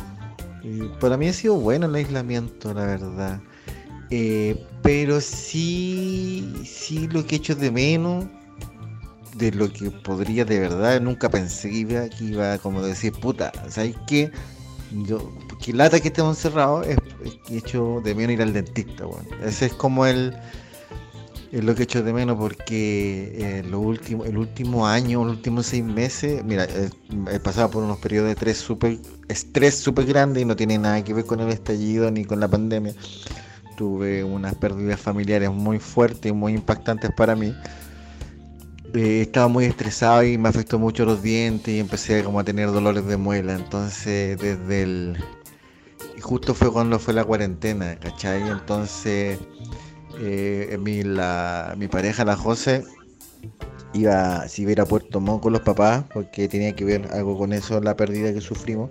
eh, para mí ha sido bueno el aislamiento, la verdad. Eh, pero sí, sí lo que he hecho de menos de lo que podría de verdad, nunca pensé que iba, que iba como decir, puta, ¿sabes qué? Yo, que lata que estemos encerrados, es, hecho de menos ir al dentista, bueno. Ese es como el, es lo que he hecho de menos porque eh, lo último, el último año, los últimos seis meses, mira, he pasado por unos periodos de estrés súper estrés super grande y no tiene nada que ver con el estallido ni con la pandemia tuve unas pérdidas familiares muy fuertes muy impactantes para mí. Eh, estaba muy estresado y me afectó mucho los dientes y empecé como a tener dolores de muela. Entonces, desde el... Justo fue cuando fue la cuarentena, ¿cachai? Entonces, eh, mi, la, mi pareja, la José, iba, iba a ir a Puerto Montt con los papás, porque tenía que ver algo con eso, la pérdida que sufrimos.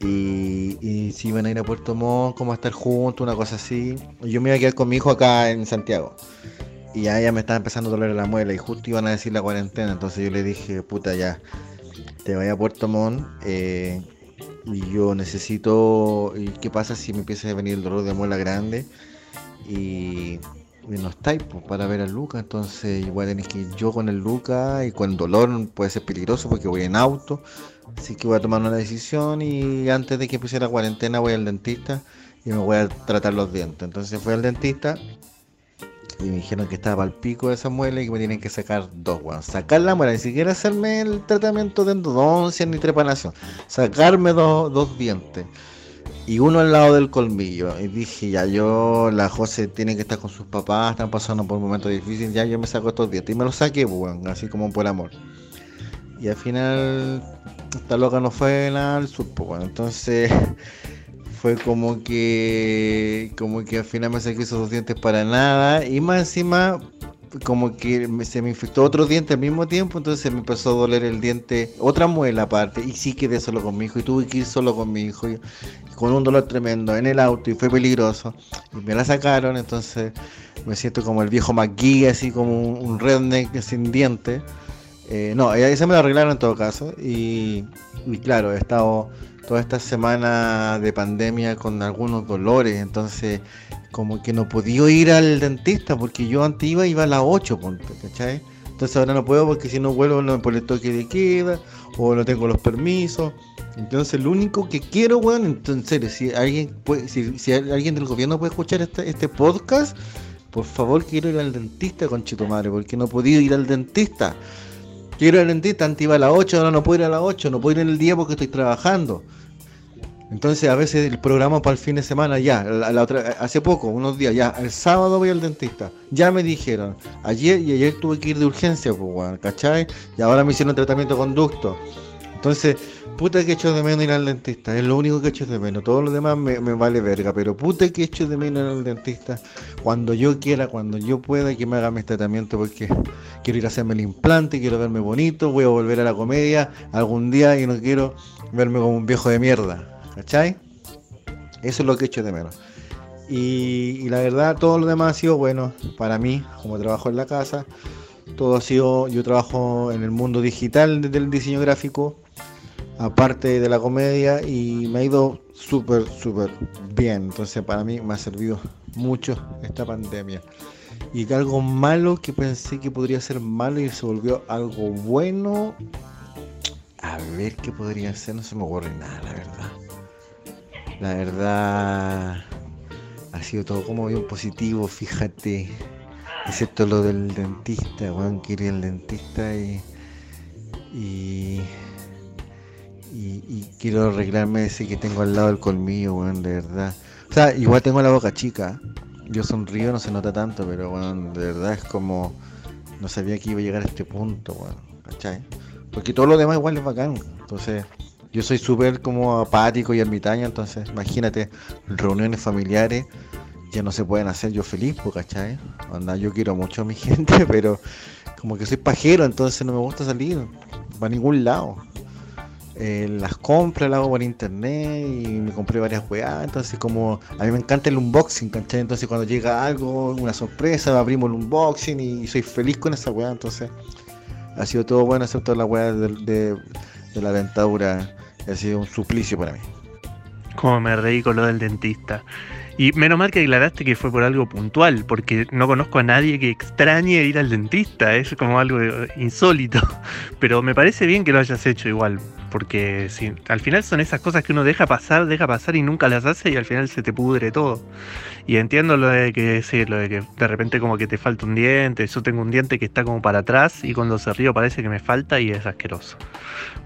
Y, si iban a ir a Puerto Montt, como a estar juntos, una cosa así. Yo me iba a quedar con mi hijo acá en Santiago. Y ya ella me estaba empezando a doler la muela y justo iban a decir la cuarentena. Entonces yo le dije, puta, ya, te vaya a Puerto Montt. Eh, y yo necesito. ¿Y qué pasa si me empieza a venir el dolor de muela grande? Y, no estáis pues, para ver a Luca. Entonces igual tenéis que ir yo con el Luca y con el dolor puede ser peligroso porque voy en auto. Así que voy a tomar una decisión y antes de que empiece la cuarentena voy al dentista y me voy a tratar los dientes. Entonces fui al dentista y me dijeron que estaba al pico de esa muela y que me tienen que sacar dos, bueno, sacar la muela, ni siquiera hacerme el tratamiento de endodoncia ni trepanación, sacarme dos, dientes y uno al lado del colmillo. Y dije, ya yo, la José tiene que estar con sus papás, están pasando por un momento difícil, ya yo me saco estos dientes. Y me los saqué, bueno, así como por amor. Y al final esta loca no fue nada al sur, pues bueno, entonces fue como que como que al final me saqué esos dos dientes para nada y más encima como que se me infectó otro diente al mismo tiempo, entonces me empezó a doler el diente, otra muela aparte, y sí quedé solo con mi hijo, y tuve que ir solo con mi hijo, y, con un dolor tremendo en el auto, y fue peligroso, y me la sacaron, entonces me siento como el viejo McGee, así como un, redneck sin dientes, eh, no, se me lo arreglaron en todo caso. Y, claro, he estado toda esta semana de pandemia con algunos dolores. Entonces, como que no podía ir al dentista porque yo antes iba, a las 8, ¿cachai? Entonces ahora no puedo porque si no vuelvo no por el toque de queda o no tengo los permisos. Entonces lo único que quiero, weón, entonces si alguien puede, si, alguien del gobierno puede escuchar este, este podcast, por favor quiero ir al dentista con Madre, porque no he podido ir al dentista. Quiero ir al dentista, antes iba a las 8, ahora no puedo ir a las 8, no puedo ir en el día porque estoy trabajando. Entonces a veces el programa para el fin de semana ya, hace poco, unos días, ya, el sábado voy al dentista. Ya me dijeron, ayer y ayer tuve que ir de urgencia, pues, ¿cachai? Y ahora me hicieron tratamiento conducto. Entonces, puta que echo de menos ir al dentista, es lo único que echo de menos. Todo lo demás me, vale verga, pero puta que echo de menos ir al dentista cuando yo quiera, cuando yo pueda que me haga mi tratamiento, porque quiero ir a hacerme el implante, quiero verme bonito, voy a volver a la comedia algún día y no quiero verme como un viejo de mierda, ¿cachai? Eso es lo que echo de menos. Y, la verdad, todo lo demás ha sido bueno para mí, como trabajo en la casa. Todo ha sido, yo trabajo en el mundo digital del diseño gráfico aparte de la comedia y me ha ido súper, súper bien. Entonces para mí me ha servido mucho esta pandemia. Y que algo malo que pensé que podría ser malo y se volvió algo bueno. A ver qué podría ser, no se me ocurre nada, la verdad. La verdad ha sido todo como bien positivo, fíjate. Excepto lo del dentista, Juan, quiere el dentista y, y y, quiero arreglarme ese que tengo al lado del colmillo, weón, de verdad. O sea, igual tengo la boca chica, yo sonrío, no se nota tanto, pero bueno, de verdad es como. No sabía que iba a llegar a este punto, bueno, ¿cachai? Porque todo lo demás igual es bacán. Entonces, yo soy súper como apático y ermitaño, entonces imagínate, reuniones familiares ya no se pueden hacer yo feliz, ¿cachai? Anda, yo quiero mucho a mi gente, pero como que soy pajero, entonces no me gusta salir para ningún lado. Eh, las compras las hago por internet y me compré varias weas, entonces como a mí me encanta el unboxing, ¿cachai? Entonces cuando llega algo, una sorpresa, abrimos el unboxing y soy feliz con esa wea, entonces ha sido todo bueno excepto la wea de, la dentadura, ha sido un suplicio para mí. Como me reí con lo del dentista. Y menos mal que aclaraste que fue por algo puntual, porque no conozco a nadie que extrañe ir al dentista, es como algo insólito. Pero me parece bien que lo hayas hecho igual, porque al final son esas cosas que uno deja pasar, deja pasar y nunca las hace y al final se te pudre todo. Y entiendo lo de que sí, de que de repente como que te falta un diente, yo tengo un diente que está como para atrás y cuando se río parece que me falta y es asqueroso.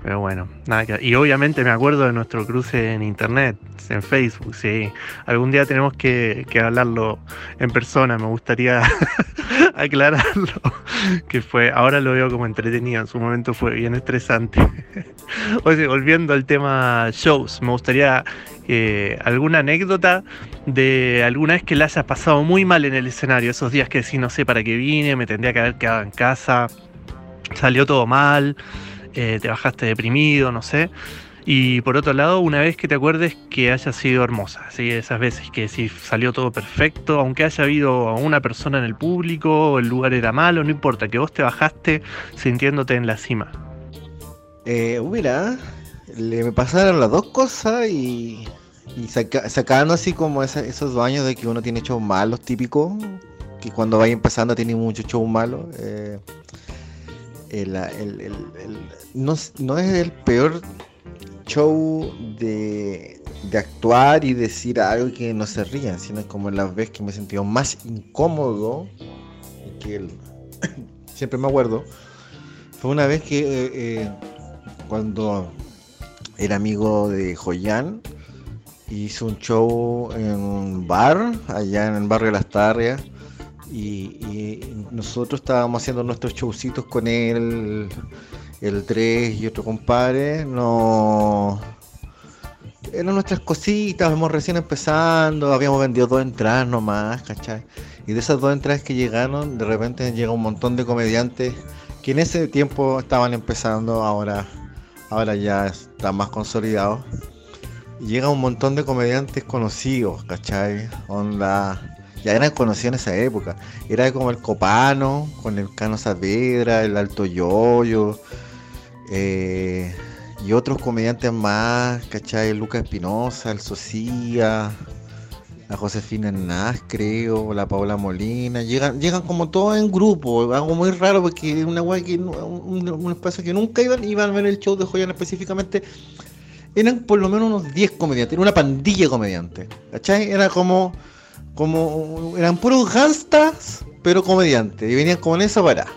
Pero bueno, nada que... Y obviamente me acuerdo de nuestro cruce en internet, en Facebook, sí. Algún día tenemos que, que hablarlo en persona, me gustaría aclararlo. Que fue, ahora lo veo como entretenido, en su momento fue bien estresante. Oye, volviendo al tema shows, me gustaría alguna anécdota de alguna vez que la hayas pasado muy mal en el escenario, esos días que decís, no sé para qué vine, me tendría que haber quedado en casa, salió todo mal, eh, te bajaste deprimido, no sé. Y por otro lado, una vez que te acuerdes que haya sido hermosa, ¿sí? esas veces que si salió todo perfecto, aunque haya habido una persona en el público, el lugar era malo, no importa, que vos te bajaste sintiéndote en la cima. Eh, mira, le me pasaron las dos cosas y, y sacando así como esos baños de que uno tiene shows malos típicos, que cuando vaya empezando tiene muchos shows malos. Eh, no, no, es el peor show de, de, actuar y decir algo que no se rían, sino como las veces que me he sentido más incómodo, que siempre me acuerdo, fue una vez que eh, eh, cuando era amigo de Joyan, hizo un show en un bar, allá en el barrio de Las Tarrias, y, nosotros estábamos haciendo nuestros showcitos con él, el 3 y otro compadre, no... Eran nuestras cositas, vamos recién empezando, habíamos vendido dos entradas nomás, ¿cachai? Y de esas dos entradas que llegaron, de repente llega un montón de comediantes que en ese tiempo estaban empezando, ahora ahora ya está más consolidado. Llega un montón de comediantes conocidos, ¿cachai? Onda, ya eran conocidos en esa época. Era como el Copano, con el Cano Saavedra, el Alto Yoyo, eh, y otros comediantes más, ¿cachai? Lucas Espinosa, el Socia, la Josefina Naz, creo, la Paola Molina, llegan, llegan como todos en grupo, algo muy raro porque es una que un, espacio que nunca iban, iban a ver el show de Joyan específicamente. Eran por lo menos unos 10 comediantes, era una pandilla de comediantes, ¿cachai? Era como, como, eran puros ganstas, pero comediantes, y venían como en esa parada.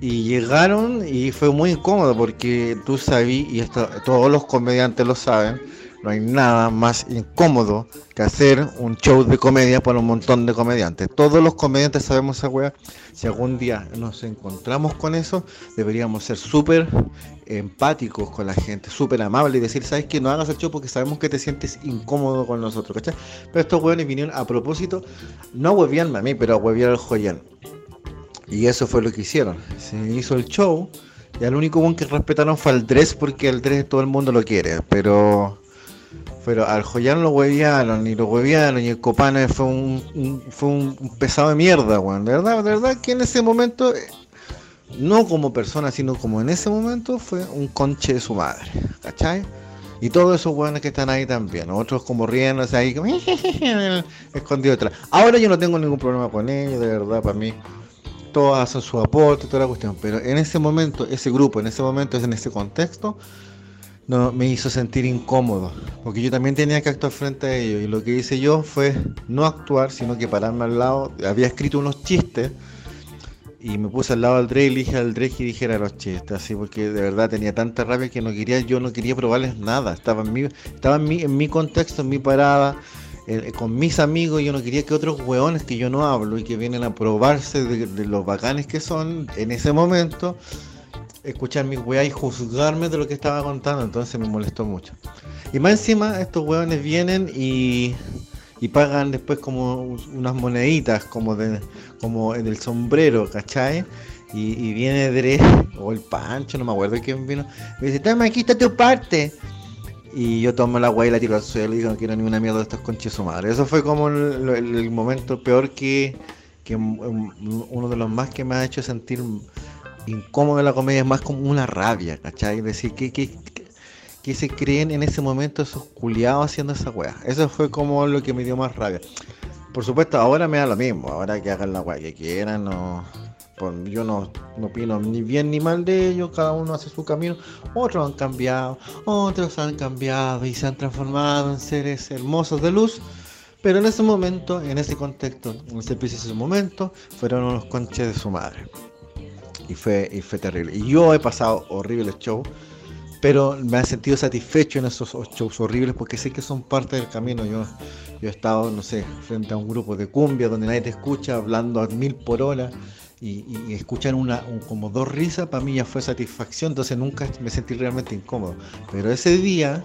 Y llegaron y fue muy incómodo porque tú sabías, y esto, todos los comediantes lo saben, no hay nada más incómodo que hacer un show de comedia para un montón de comediantes. Todos los comediantes sabemos esa weá. Si algún día nos encontramos con eso, deberíamos ser súper empáticos con la gente, súper amables y decir, ¿sabes que No hagas el show porque sabemos que te sientes incómodo con nosotros, ¿cachai? Pero estos weones vinieron a propósito, no a hueviarme a mí, pero a hueviar al joyán. Y eso fue lo que hicieron. Se hizo el show. Y al único buen que respetaron fue al Dress porque el Dress todo el mundo lo quiere. Pero pero al Joyan lo hueviaron, y lo hueviaron, y el Copane fue un, fue un, pesado de mierda, weón. De verdad, de verdad que en ese momento, eh, no como persona, sino como en ese momento, fue un conche de su madre, ¿cachai? Y todos esos weones que están ahí también, otros como riéndose ahí, como escondido detrás. Ahora yo no tengo ningún problema con ellos, de verdad, para mí. Todos hacen su aporte, toda la cuestión. Pero en ese momento, ese grupo, en ese momento, en ese contexto, no, me hizo sentir incómodo, porque yo también tenía que actuar frente a ellos y lo que hice yo fue no actuar, sino que pararme al lado, había escrito unos chistes y me puse al lado del Drake y dije al Drake que dijera los chistes, así porque de verdad tenía tanta rabia que no quería, yo no quería probarles nada, estaba en mi, estaba en mi, en mi contexto, en mi parada, con mis amigos yo no quería que otros hueones que yo no hablo y que vienen a probarse de, los bacanes que son en ese momento, escuchar mis weas y juzgarme de lo que estaba contando, entonces me molestó mucho. Y más encima, estos hueones vienen y, y pagan después como unas moneditas, como, de, como en el sombrero, ¿cachai? Y, viene Dre, o el Pancho, no me acuerdo quién vino, me dice, toma, aquí está tu parte. Y yo tomo la guay y la tiro al suelo y digo, no quiero ni una mierda de estos conches su madre. Eso fue como el, momento peor que, que, uno de los más que me ha hecho sentir incómodo en la comedia, es más como una rabia, ¿cachai? Decir, que, que, que se creen en ese momento esos culiados haciendo esa weá. Eso fue como lo que me dio más rabia. Por supuesto, ahora me da lo mismo, ahora que hagan la weá que quieran, no yo no, no opino ni bien ni mal de ellos, cada uno hace su camino. Otros han cambiado, otros han cambiado y se han transformado en seres hermosos de luz. Pero en ese momento, en ese contexto, en ese preciso momento, fueron unos conches de su madre. Y fue, y fue terrible. Y yo he pasado horribles shows, pero me he sentido satisfecho en esos shows horribles porque sé que son parte del camino. Yo, yo he estado, no sé, frente a un grupo de cumbia donde nadie te escucha, hablando a mil por hora y, escuchar una, como dos risas, para mí ya fue satisfacción, entonces nunca me sentí realmente incómodo. Pero ese día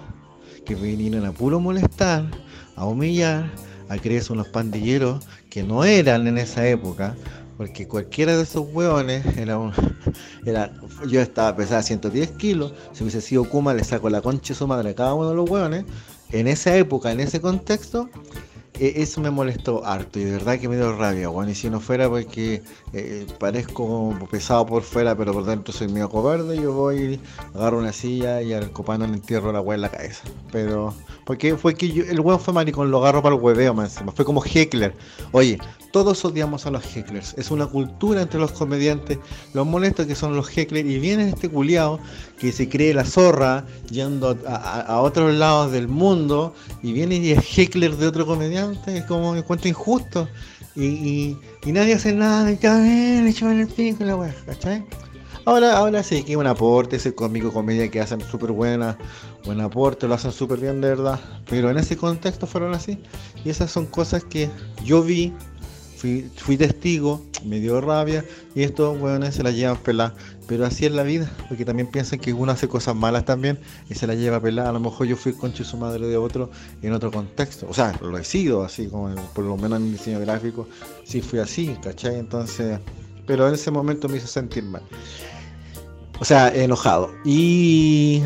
que vinieron a puro molestar, a humillar, a creerse unos pandilleros que no eran en esa época, porque cualquiera de esos hueones era un. Era, yo estaba pesada 110 kilos, si hubiese sido Kuma, le saco la concha de su madre a cada uno de los hueones. En esa época, en ese contexto, e, eso me molestó harto y de verdad que me dio rabia, bueno, y si no fuera porque eh, parezco pesado por fuera, pero por dentro soy medio cobarde, yo voy, agarro una silla y al copano le entierro la weá en la cabeza. Pero, porque fue que yo, el weón fue maricón, lo agarro para el hueveo más encima, fue como heckler. Oye, todos odiamos a los hecklers, es una cultura entre los comediantes, los molestos que son los hecklers. Y viene este culiao que se cree la zorra yendo a, otros lados del mundo y viene y es heckler de otro comediante, es como me encuentro injusto. Y, nadie hace nada. Y vez le el pico la weá, ¿cachai? Ahora, ahora sí, que un aporte, ese cómico comedia que hacen súper buena, buen aporte, lo hacen súper bien de verdad, pero en ese contexto fueron así y esas son cosas que yo vi fui, testigo, me dio rabia y estos weones se la llevan pelada. Pero así es la vida, porque también piensan que uno hace cosas malas también y se la lleva pelada. A lo mejor yo fui concho su madre de otro en otro contexto. O sea, lo he sido así, como por lo menos en el diseño gráfico, sí fui así, ¿cachai? Entonces, pero en ese momento me hizo sentir mal. O sea, enojado. Y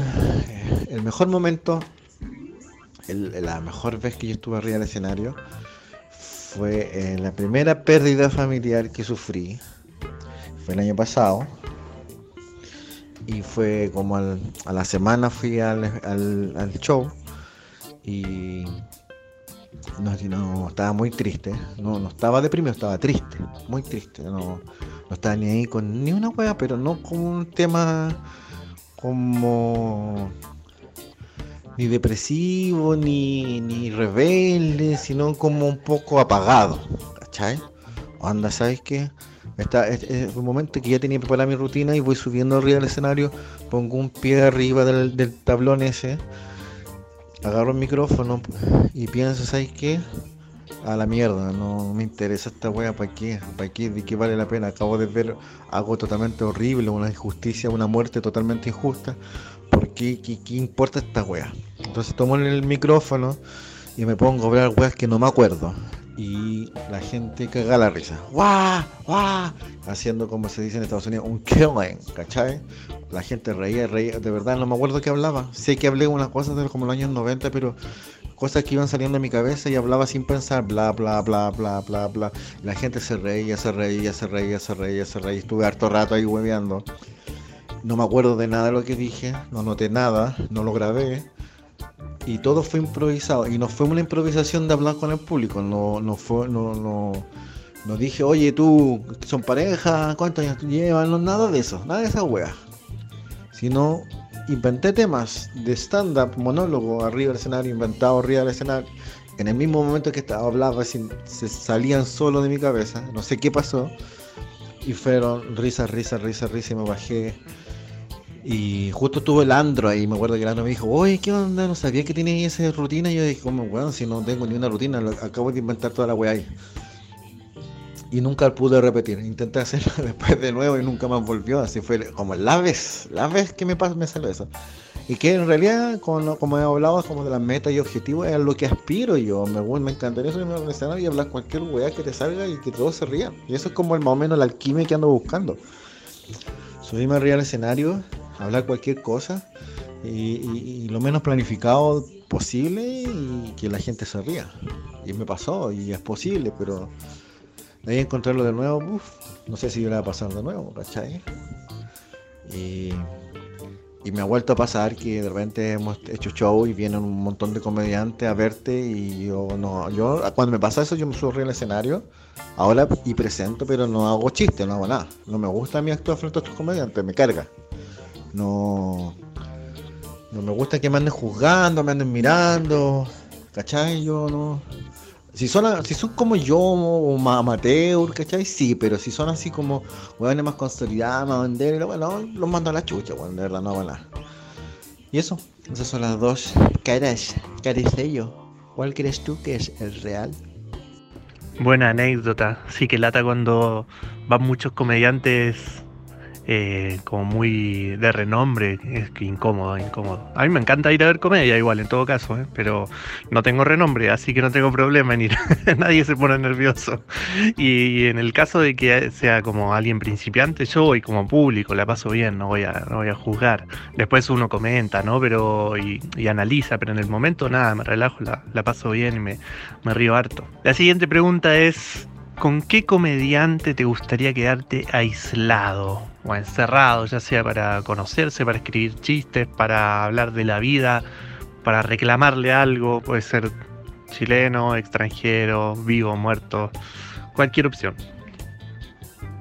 el mejor momento, la mejor vez que yo estuve arriba del escenario, fue eh, la primera pérdida familiar que sufrí. Fue el año pasado. Y fue como a la semana fui al, show. Y no, estaba muy triste. No, no estaba deprimido, estaba triste. Muy triste. No, no estaba ni ahí con ni una wea, pero no con un tema como ni depresivo, ni, ni rebelde, sino como un poco apagado, ¿cachai? Anda, ¿sabes qué? Está, es, un momento que ya tenía preparada mi rutina y voy subiendo arriba del escenario, pongo un pie arriba del, del tablón ese, agarro el micrófono y pienso, ¿sabes qué? A la mierda, no me interesa esta wea, ¿para qué? ¿Para qué? ¿De qué vale la pena? Acabo de ver algo totalmente horrible, una injusticia, una muerte totalmente injusta. ¿por qué, importa esta wea? Entonces tomo el micrófono y me pongo a hablar weas que no me acuerdo. Y la gente caga la risa. ¡Guau! ¡Guau! Haciendo como se dice en Estados Unidos, un killing, ¿cachai? La gente reía, reía. De verdad no me acuerdo qué hablaba. Sé que hablé unas cosas de como los años 90, pero cosas que iban saliendo de mi cabeza y hablaba sin pensar, bla, bla, bla, bla, bla, bla. La gente se reía, se reía, se reía, se reía, se reía. Estuve harto rato ahí hueveando. No me acuerdo de nada de lo que dije, no noté nada, no lo grabé. Y todo fue improvisado. Y no fue una improvisación de hablar con el público. No, no fue, no, no, no dije, oye, tú, son pareja, ¿cuántos años llevan? No, nada de eso, nada de esa wea. Sino inventé temas de stand-up, monólogo, arriba del escenario, inventado arriba del escenario. En el mismo momento que estaba hablaba, se salían solo de mi cabeza. No sé qué pasó. Y fueron risas, risas, risas, risas. Y me bajé Y justo estuvo el Andro ahí, me acuerdo que el Andro me dijo, oye, ¿qué onda? No sabía que tenías esa rutina. Y yo dije, como, bueno, si no tengo ni una rutina, acabo de inventar toda la weá ahí. Y nunca pude repetir. Intenté hacerlo después de nuevo y nunca más volvió. Así fue como la vez, la vez que me, me salió eso. Y que en realidad, como, como he hablado, como de las metas y objetivos, es lo que aspiro yo. Me, me encantaría subirme al escenario y hablar cualquier weá que te salga y que todos se rían. Y eso es como el más o menos la alquimia que ando buscando. Subirme arriba al escenario hablar cualquier cosa y, lo menos planificado posible y que la gente se ría. Y me pasó y es posible, pero ahí encontrarlo de nuevo, no sé si yo va a pasar de nuevo, ¿cachai? Y, y, me ha vuelto a pasar que de repente hemos hecho show y vienen un montón de comediantes a verte y yo no, yo cuando me pasa eso yo me subo al escenario ahora y presento, pero no hago chistes, no hago nada. No me gusta mi actuar frente a estos comediantes, me carga. No, no me gusta que me anden juzgando, me anden mirando. ¿Cachai? Yo no. Si son, si son como yo, o amateur, ¿cachai? Sí, pero si son así como weones más consolidados, más vender, bueno, los mando a la chucha, bueno, de verdad no van nada. Y eso, esas son las dos caras, yo ¿Cuál crees tú que es el real? Buena anécdota. Sí que lata cuando van muchos comediantes eh, como muy de renombre, es que incómodo, incómodo. A mí me encanta ir a ver comedia igual, en todo caso, ¿eh? pero no tengo renombre, así que no tengo problema en ir. Nadie se pone nervioso. Y, en el caso de que sea como alguien principiante, yo voy como público, la paso bien, no voy a, no voy a juzgar. Después uno comenta, ¿no? Pero, y, analiza, pero en el momento nada, me relajo, la, la paso bien y me, me río harto. La siguiente pregunta es... ¿Con qué comediante te gustaría quedarte aislado o encerrado, ya sea para conocerse, para escribir chistes, para hablar de la vida, para reclamarle algo? Puede ser chileno, extranjero, vivo, muerto, cualquier opción.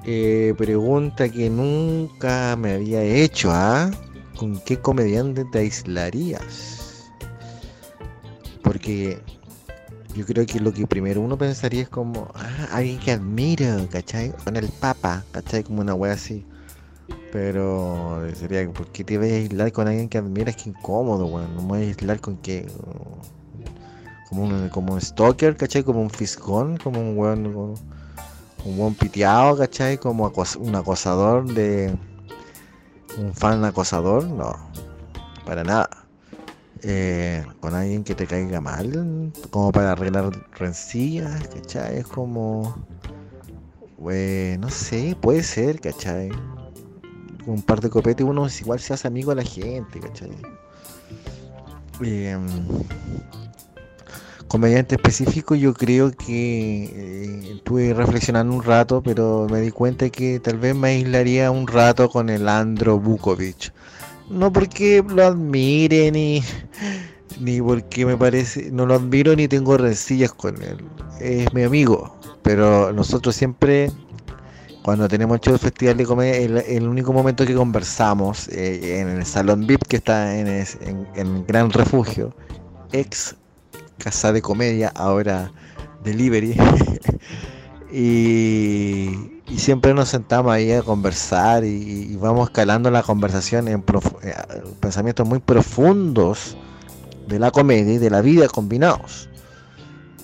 Eh, pregunta que nunca me había hecho, ¿ah? ¿Con qué comediante te aislarías? Porque yo creo que lo que primero uno pensaría es como, ah, alguien que admiro, ¿cachai? Con el Papa, ¿cachai? Como una wea así. Pero sería, ¿por qué te vas a aislar con alguien que admiras? Que incómodo, weón. No me voy a aislar con que. Como un, como un stalker, ¿cachai? Como un fiscón, como un weón. un buen piteado, ¿cachai? Como un acosador de. Un fan acosador, no. Para nada. Eh, con alguien que te caiga mal, como para arreglar rencillas, ¿cachai? Es como, no sé, puede ser, ¿cachai? Un par de copetes uno igual se hace amigo a la gente, ¿cachai? Eh, comediante específico yo creo que eh, estuve reflexionando un rato, pero me di cuenta que tal vez me aislaría un rato con el Andro Bukovic no porque lo admire ni, ni porque me parece, no lo admiro ni tengo rencillas con él. Es mi amigo, pero nosotros siempre, cuando tenemos show festival de comedia, el, único momento que conversamos eh, en el salón VIP que está en, en, en Gran Refugio, ex casa de comedia, ahora delivery. y y siempre nos sentamos ahí a conversar y, vamos escalando la conversación en eh, pensamientos muy profundos de la comedia y de la vida combinados.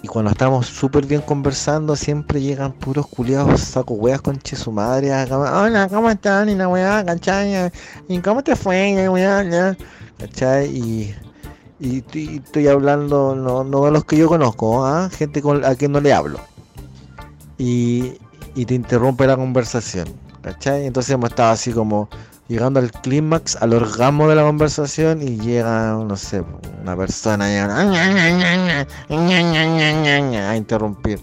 Y cuando estamos súper bien conversando, siempre llegan puros culiados, saco weas con su madre. Hola, ¿cómo están? Y la wea, ¿cachai? ¿Y cómo te fue? ¿cachai? Y, y, estoy hablando no, no de los que yo conozco, ¿ah? gente con, a quien no le hablo. Y, y te interrumpe la conversación. ¿Cachai? Entonces hemos estado así como llegando al clímax, al orgasmo de la conversación y llega, no sé, una persona a interrumpir.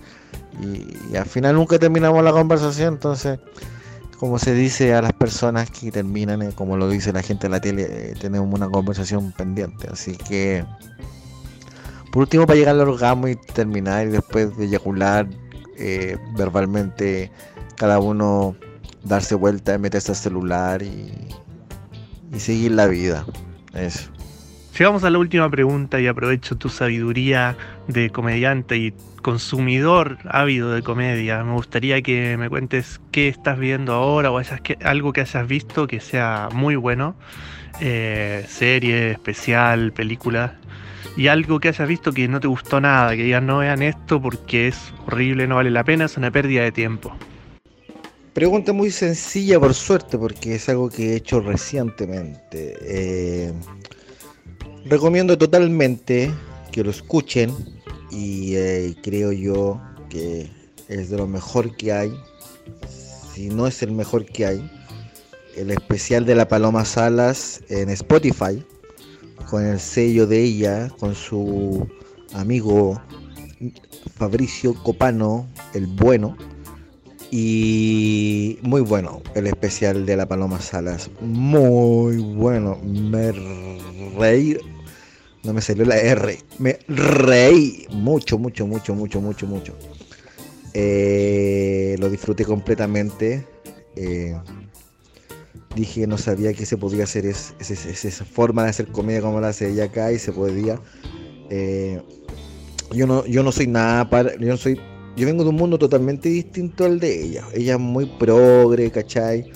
Y, al final nunca terminamos la conversación, entonces, como se dice a las personas que terminan, eh, como lo dice la gente en la tele, eh, tenemos una conversación pendiente. Así que, por último, para llegar al orgasmo y terminar y después de eyacular, eh, verbalmente cada uno darse vuelta, meterse al celular y, y seguir la vida. Eso. Llegamos a la última pregunta y aprovecho tu sabiduría de comediante y consumidor ávido de comedia. Me gustaría que me cuentes qué estás viendo ahora o algo que hayas visto que sea muy bueno. Eh, serie, especial, película. Y algo que hayas visto que no te gustó nada, que digas no vean esto porque es horrible, no vale la pena, es una pérdida de tiempo. Pregunta muy sencilla por suerte porque es algo que he hecho recientemente. Eh, recomiendo totalmente que lo escuchen y eh, creo yo que es de lo mejor que hay. Si no es el mejor que hay, el especial de la Paloma Salas en Spotify con el sello de ella, con su amigo Fabricio Copano, el bueno y muy bueno el especial de la Paloma Salas. Muy bueno. Me reí. No me salió la R. Me reí mucho, mucho, mucho, mucho, mucho, mucho. Eh, lo disfruté completamente. Eh, dije, no sabía que se podía hacer es, esa forma de hacer comedia como la hace ella acá y se podía. Eh, yo no, yo no soy nada para, yo no soy yo vengo de un mundo totalmente distinto al de ella. Ella es muy progre, ¿cachai?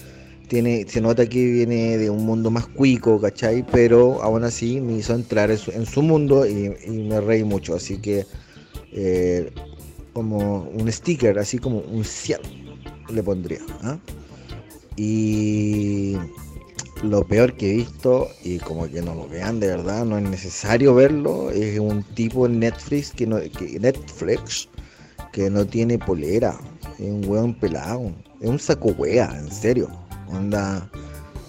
Tiene, se nota que viene de un mundo más cuico, ¿cachai? Pero aún así me hizo entrar en su, mundo y, me reí mucho. Así que, eh, como un sticker, así como un 100 le pondría. ¿ah? Y lo peor que he visto, y como que no lo vean de verdad, no es necesario verlo, es un tipo en Netflix que, no, Netflix que no tiene polera. Es un weón pelado. Es un saco wea, en serio. Onda.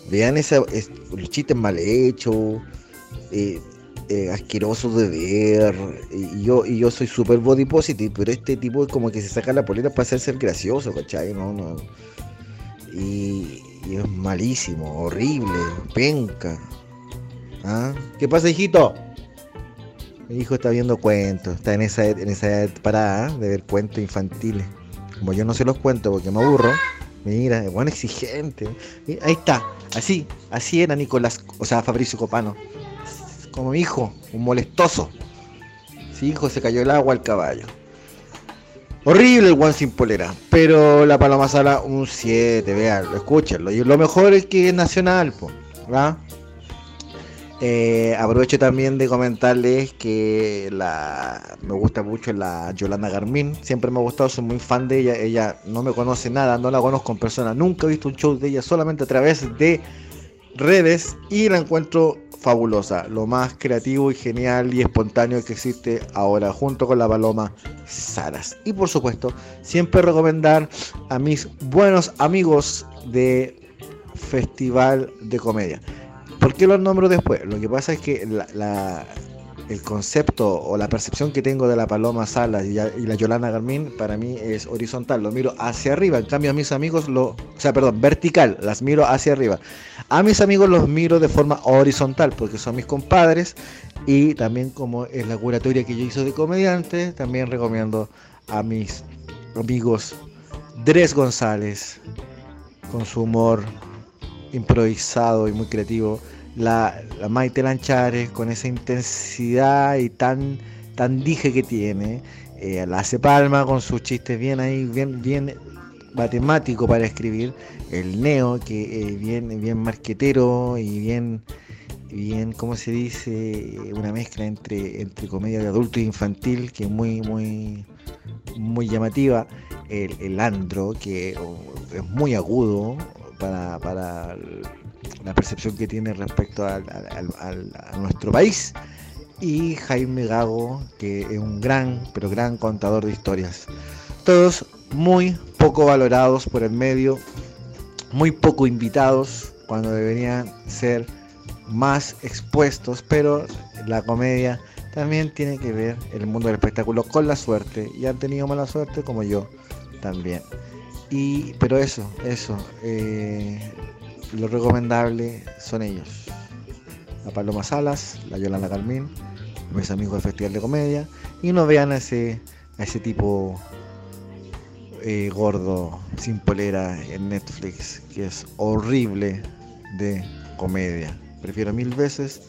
Vean esa, los chistes mal hechos. Eh, eh, asquerosos de ver. Y yo, y yo soy super body positive, pero este tipo es como que se saca la polera para hacerse gracioso, ¿cachai? No, no. Y, y, es malísimo, horrible, penca. ¿Ah? ¿Qué pasa, hijito? Mi hijo está viendo cuentos, está en esa, en esa parada de ver cuentos infantiles. Como yo no sé los cuentos porque me aburro, mira, es buen exigente. ahí está, así, así era Nicolás, o sea, Fabricio Copano. Como mi hijo, un molestoso. Su hijo se cayó el agua al caballo. Horrible el one sin polera. Pero la Paloma Sala, un 7, vean, escúchenlo. Y lo mejor es que es nacional, ¿verdad? Eh, aprovecho también de comentarles que me gusta mucho la Yolanda Garmin. Siempre me ha gustado, soy muy fan de ella. Ella no me conoce nada, no la conozco en persona. Nunca he visto un show de ella, solamente a través de redes y la encuentro fabulosa. Lo más creativo y genial y espontáneo que existe ahora, junto con la Paloma Salas. Y por supuesto, siempre recomendar a mis buenos amigos de Festival de Comedia. ¿Por qué los nombro después? Lo que pasa es que el concepto o la percepción que tengo de la Paloma Salas y, la Yolanda Garmin para mí es horizontal, lo miro hacia arriba, en cambio a mis amigos lo, o sea, perdón, vertical, las miro hacia arriba. A mis amigos los miro de forma horizontal porque son mis compadres y también como es la curatoria que yo hice de comediante, también recomiendo a mis amigos Dres González con su humor improvisado y muy creativo. La, Maite Lanchares con esa intensidad y tan, tan dije que tiene. Eh, la hace Palma con sus chistes bien ahí, bien, bien matemático para escribir. El Neo, que es bien, bien marquetero y bien, bien, ¿cómo se dice? Una mezcla entre, entre comedia de adulto e infantil, que es muy, muy, muy llamativa. El, el Andro, que es muy agudo, para, la percepción que tiene respecto a nuestro país. Y Jaime Gago, que es un gran, pero gran contador de historias. Todos muy poco valorados por el medio, muy poco invitados cuando deberían ser más expuestos, pero la comedia también tiene que ver el mundo del espectáculo con la suerte y han tenido mala suerte como yo también. Y, pero eso, eso, eh, lo recomendable son ellos. La Paloma Salas, la Yolanda Carmín, mis amigos del Festival de Comedia, y no vean a ese, ese tipo eh, gordo, sin polera en Netflix, que es horrible de comedia. Prefiero mil veces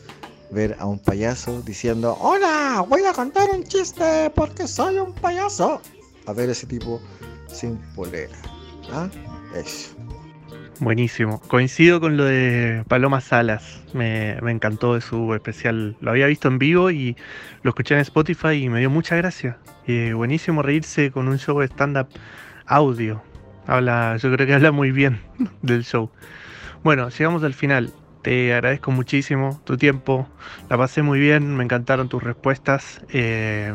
ver a un payaso diciendo, hola, voy a contar un chiste porque soy un payaso. A ver ese tipo sin polera. ¿Ah? Eso. Buenísimo. Coincido con lo de Paloma Salas. Me, me, encantó de su especial. Lo había visto en vivo y lo escuché en Spotify y me dio mucha gracia. Buenísimo reírse con un show de stand-up audio. Habla, yo creo que habla muy bien del show. Bueno, llegamos al final. Te agradezco muchísimo tu tiempo. La pasé muy bien, me encantaron tus respuestas. Eh,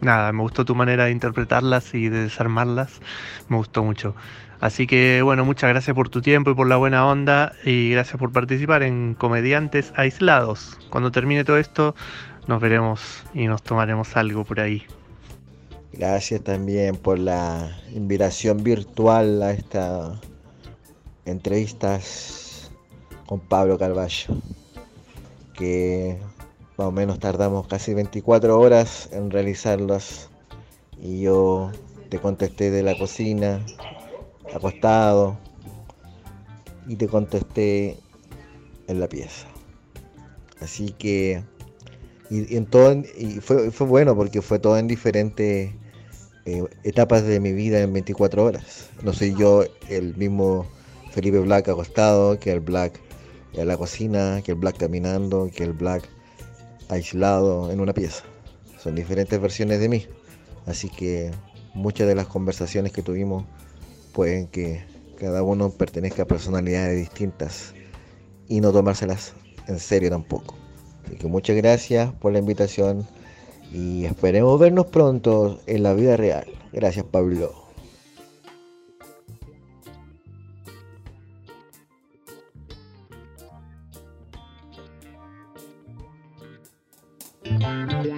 nada, me gustó tu manera de interpretarlas y de desarmarlas. Me gustó mucho. Así que bueno, muchas gracias por tu tiempo y por la buena onda y gracias por participar en Comediantes Aislados. Cuando termine todo esto, nos veremos y nos tomaremos algo por ahí. Gracias también por la invitación virtual a esta entrevistas con Pablo Carballo, que más o menos tardamos casi 24 horas en realizarlas y yo te contesté de la cocina, acostado, y te contesté en la pieza. Así que, y, en todo, y fue, fue bueno porque fue todo en diferentes eh, etapas de mi vida en 24 horas. No soy yo el mismo Felipe Black acostado, que el Black en la cocina, que el Black caminando, que el Black aislado en una pieza. Son diferentes versiones de mí. Así que muchas de las conversaciones que tuvimos pueden que cada uno pertenezca a personalidades distintas y no tomárselas en serio tampoco. Así que muchas gracias por la invitación y esperemos vernos pronto en la vida real. Gracias Pablo. Yeah.